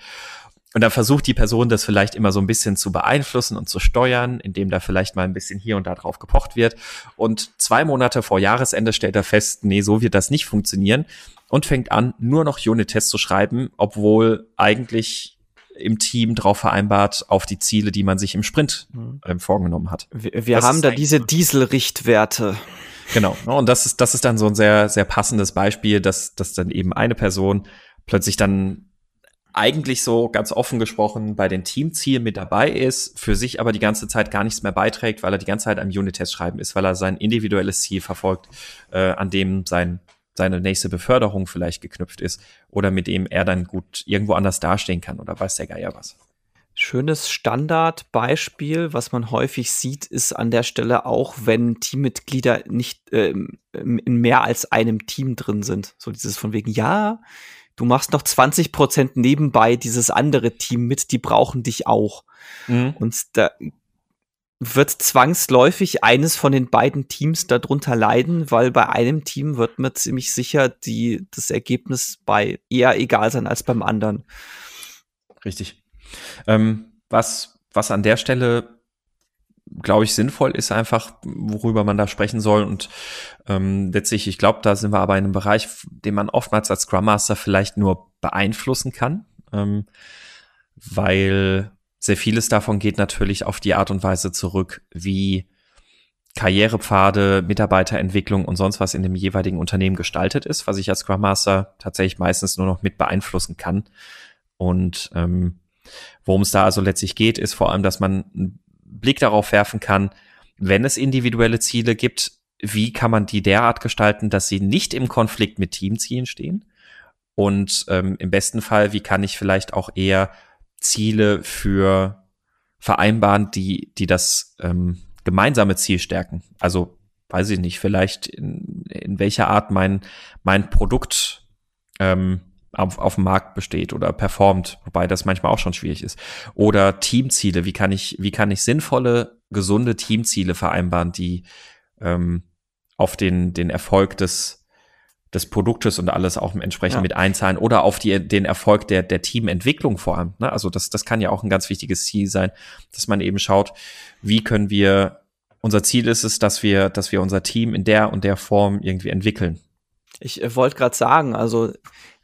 und dann versucht die Person das vielleicht immer so ein bisschen zu beeinflussen und zu steuern, indem da vielleicht mal ein bisschen hier und da drauf gepocht wird. Und zwei Monate vor Jahresende stellt er fest, nee, so wird das nicht funktionieren und fängt an, nur noch Unit-Tests zu schreiben, obwohl eigentlich im Team drauf vereinbart auf die Ziele, die man sich im Sprint äh, vorgenommen hat. Wir, wir haben da diese Dieselrichtwerte. Genau. Und das ist, das ist dann so ein sehr, sehr passendes Beispiel, dass, dass dann eben eine Person plötzlich dann eigentlich so ganz offen gesprochen bei den Teamzielen mit dabei ist, für sich aber die ganze Zeit gar nichts mehr beiträgt, weil er die ganze Zeit am Unit-Test schreiben ist, weil er sein individuelles Ziel verfolgt, äh, an dem sein, seine nächste Beförderung vielleicht geknüpft ist oder mit dem er dann gut irgendwo anders dastehen kann oder weiß der Geier was. Schönes Standardbeispiel, was man häufig sieht, ist an der Stelle auch, wenn Teammitglieder nicht äh, in mehr als einem Team drin sind. So dieses von wegen, ja, du machst noch 20 Prozent nebenbei dieses andere Team mit, die brauchen dich auch. Mhm. Und da wird zwangsläufig eines von den beiden Teams darunter leiden, weil bei einem Team wird mir ziemlich sicher die, das Ergebnis bei eher egal sein als beim anderen. Richtig. Ähm, was, was an der Stelle, glaube ich, sinnvoll ist, einfach, worüber man da sprechen soll. Und ähm, letztlich, ich glaube, da sind wir aber in einem Bereich, den man oftmals als Scrum Master vielleicht nur beeinflussen kann. Ähm, weil sehr vieles davon geht natürlich auf die Art und Weise zurück, wie Karrierepfade, Mitarbeiterentwicklung und sonst was in dem jeweiligen Unternehmen gestaltet ist, was ich als Scrum Master tatsächlich meistens nur noch mit beeinflussen kann. Und ähm, Worum es da also letztlich geht, ist vor allem, dass man Blick darauf werfen kann, wenn es individuelle Ziele gibt, wie kann man die derart gestalten, dass sie nicht im Konflikt mit Teamzielen stehen? Und ähm, im besten Fall, wie kann ich vielleicht auch eher Ziele für vereinbaren, die, die das ähm, gemeinsame Ziel stärken? Also, weiß ich nicht, vielleicht in, in welcher Art mein, mein Produkt ähm, auf, auf dem Markt besteht oder performt, wobei das manchmal auch schon schwierig ist. Oder Teamziele, wie kann ich, wie kann ich sinnvolle, gesunde Teamziele vereinbaren, die ähm, auf den, den Erfolg des, des Produktes und alles auch entsprechend ja. mit einzahlen oder auf die, den Erfolg der, der Teamentwicklung vor allem. Ne? Also das, das kann ja auch ein ganz wichtiges Ziel sein, dass man eben schaut, wie können wir, unser Ziel ist es, dass wir, dass wir unser Team in der und der Form irgendwie entwickeln. Ich äh, wollte gerade sagen, also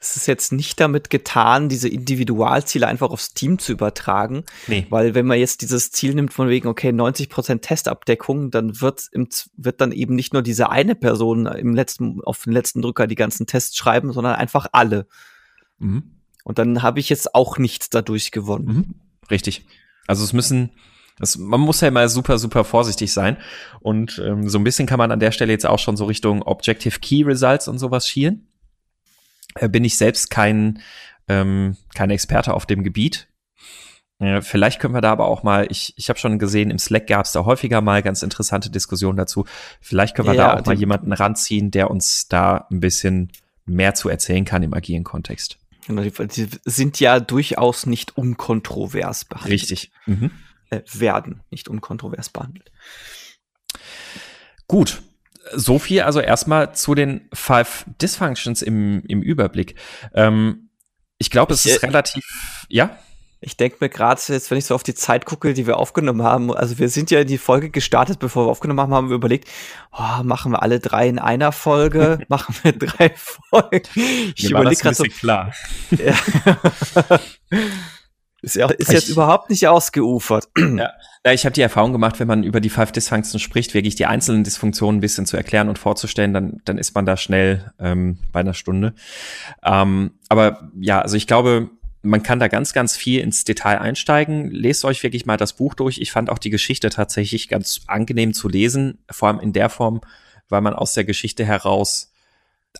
es ist jetzt nicht damit getan, diese Individualziele einfach aufs Team zu übertragen. Nee. Weil wenn man jetzt dieses Ziel nimmt von wegen, okay, 90 Prozent Testabdeckung, dann wird, im, wird dann eben nicht nur diese eine Person im letzten, auf den letzten Drücker die ganzen Tests schreiben, sondern einfach alle. Mhm. Und dann habe ich jetzt auch nichts dadurch gewonnen. Mhm. Richtig. Also es müssen, das, man muss ja immer super, super vorsichtig sein. Und ähm, so ein bisschen kann man an der Stelle jetzt auch schon so Richtung Objective Key Results und sowas schielen. Äh, bin ich selbst kein, ähm, kein Experte auf dem Gebiet. Äh, vielleicht können wir da aber auch mal, ich, ich habe schon gesehen, im Slack gab es da häufiger mal ganz interessante Diskussionen dazu. Vielleicht können wir ja, da auch mal jemanden ranziehen, der uns da ein bisschen mehr zu erzählen kann im agilen Kontext. Genau, die sind ja durchaus nicht unkontrovers behandelt. Richtig. Mhm. Äh, werden nicht unkontrovers behandelt. Gut, so viel also erstmal zu den Five Dysfunctions im, im Überblick. Ähm, ich glaube, es ist äh, relativ, ja. Ich denke mir gerade jetzt, wenn ich so auf die Zeit gucke, die wir aufgenommen haben, also wir sind ja in die Folge gestartet, bevor wir aufgenommen haben, haben wir überlegt, oh, machen wir alle drei in einer Folge, machen wir drei Folgen. Ich überlege gerade so. klar. Ja. Ist, ja, ist jetzt überhaupt nicht ausgeufert. Ja. ja ich habe die Erfahrung gemacht, wenn man über die Five Dysfunctions spricht, wirklich die einzelnen Dysfunktionen ein bisschen zu erklären und vorzustellen, dann, dann ist man da schnell ähm, bei einer Stunde. Ähm, aber ja, also ich glaube, man kann da ganz, ganz viel ins Detail einsteigen. Lest euch wirklich mal das Buch durch. Ich fand auch die Geschichte tatsächlich ganz angenehm zu lesen, vor allem in der Form, weil man aus der Geschichte heraus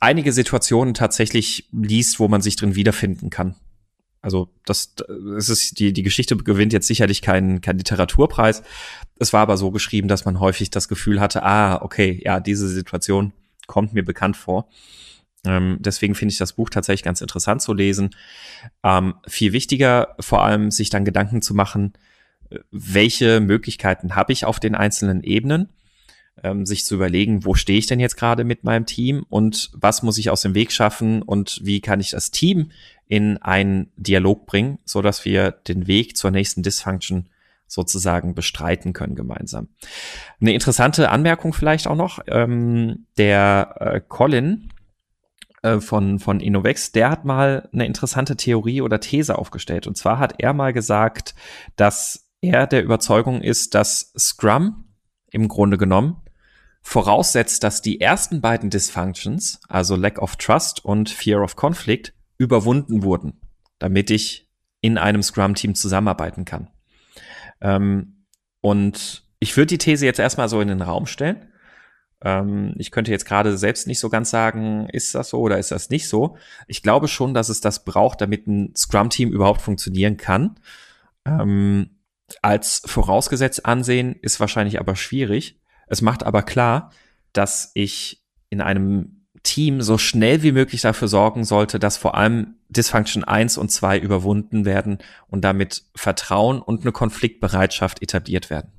einige Situationen tatsächlich liest, wo man sich drin wiederfinden kann. Also das, das ist die die Geschichte gewinnt jetzt sicherlich keinen keinen Literaturpreis. Es war aber so geschrieben, dass man häufig das Gefühl hatte, ah okay, ja diese Situation kommt mir bekannt vor. Ähm, deswegen finde ich das Buch tatsächlich ganz interessant zu lesen. Ähm, viel wichtiger, vor allem sich dann Gedanken zu machen, äh, welche Möglichkeiten habe ich auf den einzelnen Ebenen ähm, sich zu überlegen, wo stehe ich denn jetzt gerade mit meinem Team und was muss ich aus dem Weg schaffen und wie kann ich das Team in einen Dialog bringen, so dass wir den Weg zur nächsten Dysfunction sozusagen bestreiten können gemeinsam. Eine interessante Anmerkung vielleicht auch noch, ähm, der äh, Colin äh, von, von Innovex, der hat mal eine interessante Theorie oder These aufgestellt. Und zwar hat er mal gesagt, dass er der Überzeugung ist, dass Scrum im Grunde genommen voraussetzt, dass die ersten beiden Dysfunctions, also Lack of Trust und Fear of Conflict, überwunden wurden, damit ich in einem Scrum-Team zusammenarbeiten kann. Ähm, und ich würde die These jetzt erstmal so in den Raum stellen. Ähm, ich könnte jetzt gerade selbst nicht so ganz sagen, ist das so oder ist das nicht so. Ich glaube schon, dass es das braucht, damit ein Scrum-Team überhaupt funktionieren kann. ähm, als vorausgesetzt ansehen, ist wahrscheinlich aber schwierig. Es macht aber klar, dass ich in einem Team so schnell wie möglich dafür sorgen sollte, dass vor allem Dysfunction 1 und 2 überwunden werden und damit Vertrauen und eine Konfliktbereitschaft etabliert werden.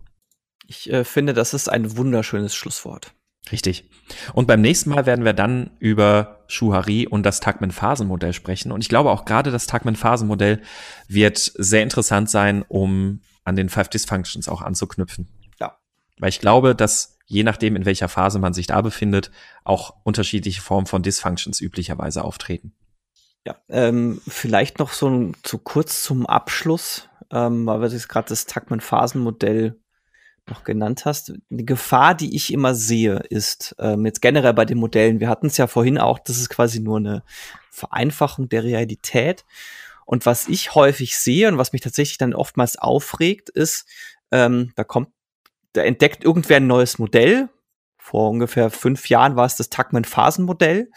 Ich äh, finde, das ist ein wunderschönes Schlusswort. Richtig. Und beim nächsten Mal werden wir dann über Shuhari und das Tagman-Phasenmodell sprechen. Und ich glaube auch gerade das Tagman-Phasenmodell wird sehr interessant sein, um an den Five Dysfunctions auch anzuknüpfen. Ja. Weil ich glaube, dass je nachdem, in welcher Phase man sich da befindet, auch unterschiedliche Formen von Dysfunctions üblicherweise auftreten. Ja, ähm, vielleicht noch so zu kurz zum Abschluss, ähm, weil wir jetzt gerade das Tagman-Phasenmodell noch genannt hast. Die Gefahr, die ich immer sehe, ist ähm, jetzt generell bei den Modellen, wir hatten es ja vorhin auch, das ist quasi nur eine Vereinfachung der Realität. Und was ich häufig sehe und was mich tatsächlich dann oftmals aufregt, ist, ähm, da kommt, da entdeckt irgendwer ein neues Modell. Vor ungefähr fünf Jahren war es das Tuckman-Phasenmodell.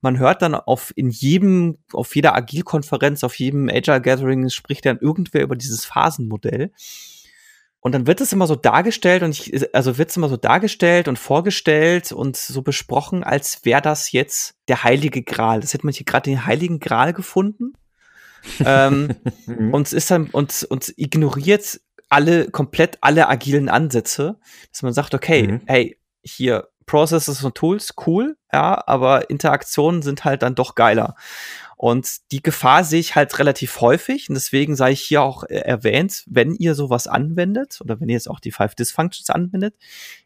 Man hört dann auf in jedem, auf jeder Agile-Konferenz, auf jedem Agile Gathering spricht dann irgendwer über dieses Phasenmodell. Und dann wird es immer so dargestellt und ich, also wird es immer so dargestellt und vorgestellt und so besprochen, als wäre das jetzt der heilige Gral. Das hätte man hier gerade den heiligen Gral gefunden. ähm, mhm. und es ist dann und, und ignoriert alle komplett alle agilen Ansätze, dass man sagt, okay, mhm. hey, hier Processes und Tools, cool, ja, aber Interaktionen sind halt dann doch geiler. Und die Gefahr sehe ich halt relativ häufig. Und deswegen sei ich hier auch äh, erwähnt, wenn ihr sowas anwendet oder wenn ihr jetzt auch die Five Dysfunctions anwendet,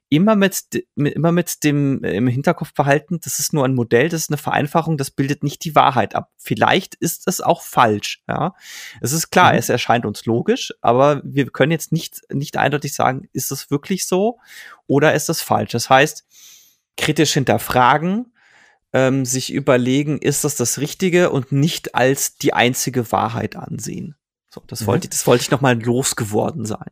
immer mit, immer mit dem äh, im Hinterkopf behalten, das ist nur ein Modell, das ist eine Vereinfachung, das bildet nicht die Wahrheit ab. Vielleicht ist es auch falsch, ja. Es ist klar, mhm. es erscheint uns logisch, aber wir können jetzt nicht, nicht eindeutig sagen, ist es wirklich so oder ist es falsch? Das heißt, kritisch hinterfragen, ähm, sich überlegen, ist das das Richtige und nicht als die einzige Wahrheit ansehen. So, das mhm. wollte ich, das wollte ich noch mal losgeworden sein.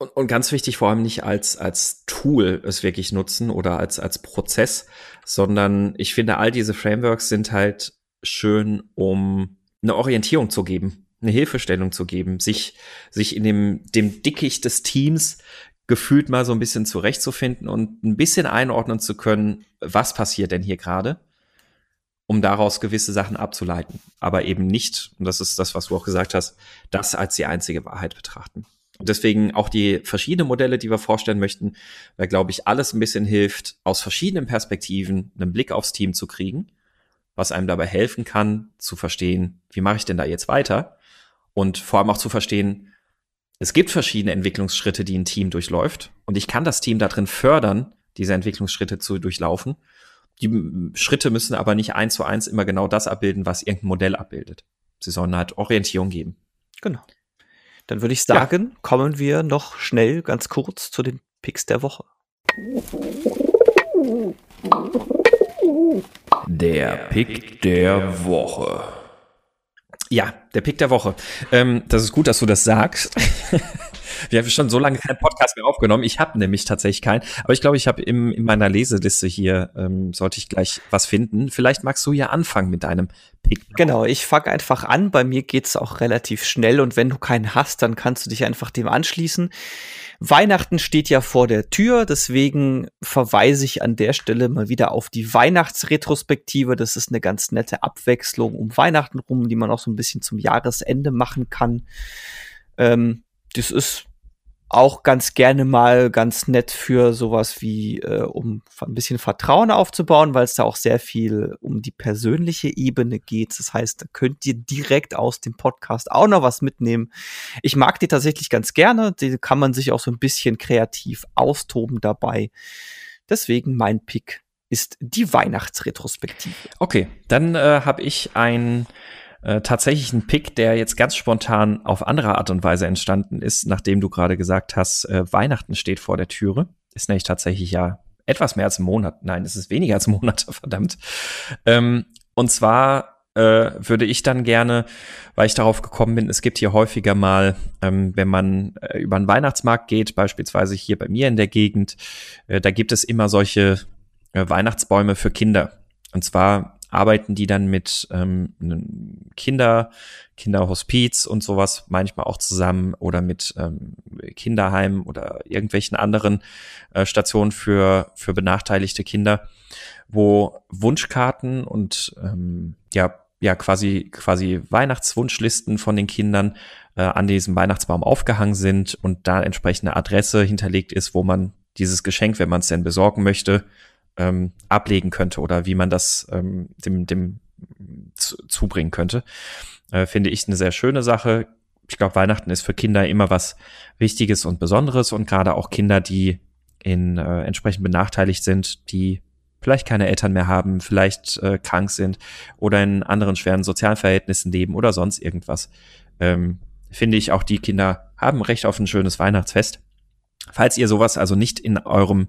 Und, und ganz wichtig, vor allem nicht als, als Tool es wirklich nutzen oder als, als Prozess, sondern ich finde, all diese Frameworks sind halt schön, um eine Orientierung zu geben, eine Hilfestellung zu geben, sich, sich in dem, dem Dickicht des Teams gefühlt mal so ein bisschen zurechtzufinden und ein bisschen einordnen zu können, was passiert denn hier gerade, um daraus gewisse Sachen abzuleiten. Aber eben nicht, und das ist das, was du auch gesagt hast, das als die einzige Wahrheit betrachten. Und deswegen auch die verschiedenen Modelle, die wir vorstellen möchten, weil, glaube ich, alles ein bisschen hilft, aus verschiedenen Perspektiven einen Blick aufs Team zu kriegen, was einem dabei helfen kann, zu verstehen, wie mache ich denn da jetzt weiter? Und vor allem auch zu verstehen, es gibt verschiedene Entwicklungsschritte, die ein Team durchläuft. Und ich kann das Team darin fördern, diese Entwicklungsschritte zu durchlaufen. Die Schritte müssen aber nicht eins zu eins immer genau das abbilden, was irgendein Modell abbildet. Sie sollen halt Orientierung geben. Genau. Dann würde ich sagen, ja. kommen wir noch schnell ganz kurz zu den Picks der Woche. Der Pick der Woche. Ja, der Pick der Woche. Ähm, das ist gut, dass du das sagst. Wir haben schon so lange keinen Podcast mehr aufgenommen. Ich habe nämlich tatsächlich keinen. Aber ich glaube, ich habe in meiner Leseliste hier, ähm, sollte ich gleich was finden. Vielleicht magst du ja anfangen mit deinem Pick. Genau, ich fange einfach an. Bei mir geht's auch relativ schnell. Und wenn du keinen hast, dann kannst du dich einfach dem anschließen. Weihnachten steht ja vor der Tür, deswegen verweise ich an der Stelle mal wieder auf die Weihnachtsretrospektive. Das ist eine ganz nette Abwechslung um Weihnachten rum, die man auch so ein bisschen zum Jahresende machen kann. Ähm, das ist auch ganz gerne mal ganz nett für sowas wie, äh, um ein bisschen Vertrauen aufzubauen, weil es da auch sehr viel um die persönliche Ebene geht. Das heißt, da könnt ihr direkt aus dem Podcast auch noch was mitnehmen. Ich mag die tatsächlich ganz gerne. Die kann man sich auch so ein bisschen kreativ austoben dabei. Deswegen mein Pick ist die Weihnachtsretrospektive. Okay, dann äh, habe ich ein äh, tatsächlich ein Pick, der jetzt ganz spontan auf andere Art und Weise entstanden ist, nachdem du gerade gesagt hast, äh, Weihnachten steht vor der Türe. Ist nämlich tatsächlich ja etwas mehr als ein Monat. Nein, es ist weniger als ein Monat, verdammt. Ähm, und zwar äh, würde ich dann gerne, weil ich darauf gekommen bin, es gibt hier häufiger mal, ähm, wenn man äh, über einen Weihnachtsmarkt geht, beispielsweise hier bei mir in der Gegend, äh, da gibt es immer solche äh, Weihnachtsbäume für Kinder. Und zwar arbeiten die dann mit ähm, Kinder, Kinderhospiz und sowas manchmal auch zusammen oder mit ähm, Kinderheimen oder irgendwelchen anderen äh, Stationen für, für benachteiligte Kinder, wo Wunschkarten und ähm, ja, ja quasi quasi Weihnachtswunschlisten von den Kindern äh, an diesem Weihnachtsbaum aufgehangen sind und da entsprechende Adresse hinterlegt ist, wo man dieses Geschenk, wenn man es denn besorgen möchte, ähm, ablegen könnte oder wie man das ähm, dem, dem zu, zubringen könnte. Äh, finde ich eine sehr schöne Sache. Ich glaube, Weihnachten ist für Kinder immer was Wichtiges und Besonderes und gerade auch Kinder, die in äh, entsprechend benachteiligt sind, die vielleicht keine Eltern mehr haben, vielleicht äh, krank sind oder in anderen schweren sozialen Verhältnissen leben oder sonst irgendwas. Ähm, finde ich, auch die Kinder haben Recht auf ein schönes Weihnachtsfest. Falls ihr sowas also nicht in eurem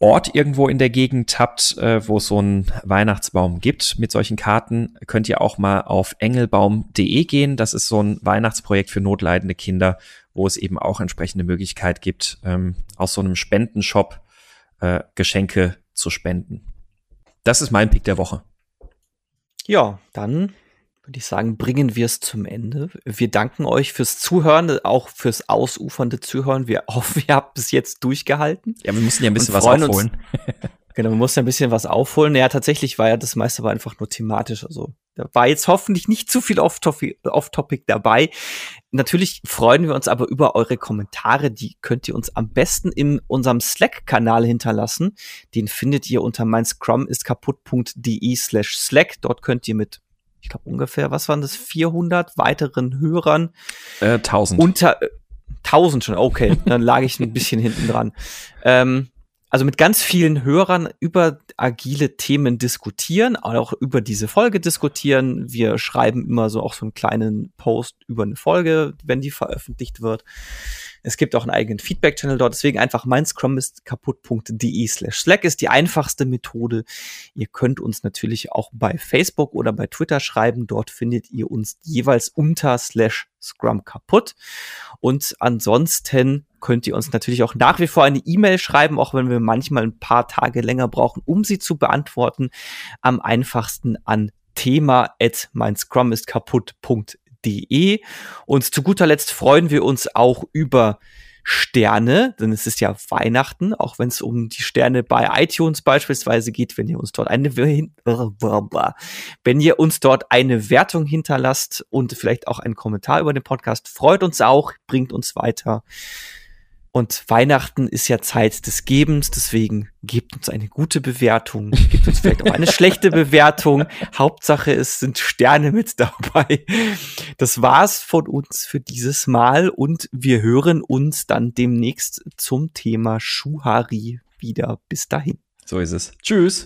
Ort irgendwo in der Gegend habt, äh, wo es so einen Weihnachtsbaum gibt mit solchen Karten, könnt ihr auch mal auf engelbaum.de gehen. Das ist so ein Weihnachtsprojekt für notleidende Kinder, wo es eben auch entsprechende Möglichkeit gibt, ähm, aus so einem Spendenshop äh, Geschenke zu spenden. Das ist mein Pick der Woche. Ja, dann würde ich sagen, bringen wir es zum Ende. Wir danken euch fürs Zuhören, auch fürs ausufernde Zuhören. Wir hoffen, ihr habt bis jetzt durchgehalten. Ja, wir mussten ja ein bisschen was aufholen. genau, wir mussten ein bisschen was aufholen. Ja, tatsächlich war ja das meiste war einfach nur thematisch. Also da war jetzt hoffentlich nicht zu viel Off-Topic Off dabei. Natürlich freuen wir uns aber über eure Kommentare. Die könnt ihr uns am besten in unserem Slack-Kanal hinterlassen. Den findet ihr unter mein Scrum ist kaputt.de slash Slack. Dort könnt ihr mit ich glaube ungefähr, was waren das, 400 weiteren Hörern. Äh, 1000. Unter, äh, 1000 schon, okay, dann lag ich ein bisschen hinten dran. Ähm, also mit ganz vielen Hörern über agile Themen diskutieren, auch über diese Folge diskutieren. Wir schreiben immer so auch so einen kleinen Post über eine Folge, wenn die veröffentlicht wird. Es gibt auch einen eigenen Feedback-Channel dort, deswegen einfach mein slash Slack ist die einfachste Methode. Ihr könnt uns natürlich auch bei Facebook oder bei Twitter schreiben. Dort findet ihr uns jeweils unter slash Scrum kaputt. Und ansonsten könnt ihr uns natürlich auch nach wie vor eine E-Mail schreiben, auch wenn wir manchmal ein paar Tage länger brauchen, um sie zu beantworten. Am einfachsten an thema at mein. Und zu guter Letzt freuen wir uns auch über Sterne, denn es ist ja Weihnachten, auch wenn es um die Sterne bei iTunes beispielsweise geht, wenn ihr uns dort eine wenn ihr uns dort eine Wertung hinterlasst und vielleicht auch einen Kommentar über den Podcast, freut uns auch, bringt uns weiter. Und Weihnachten ist ja Zeit des Gebens, deswegen gebt uns eine gute Bewertung, gebt uns vielleicht auch eine schlechte Bewertung. Hauptsache, es sind Sterne mit dabei. Das war's von uns für dieses Mal und wir hören uns dann demnächst zum Thema Schuhari wieder. Bis dahin. So ist es. Tschüss.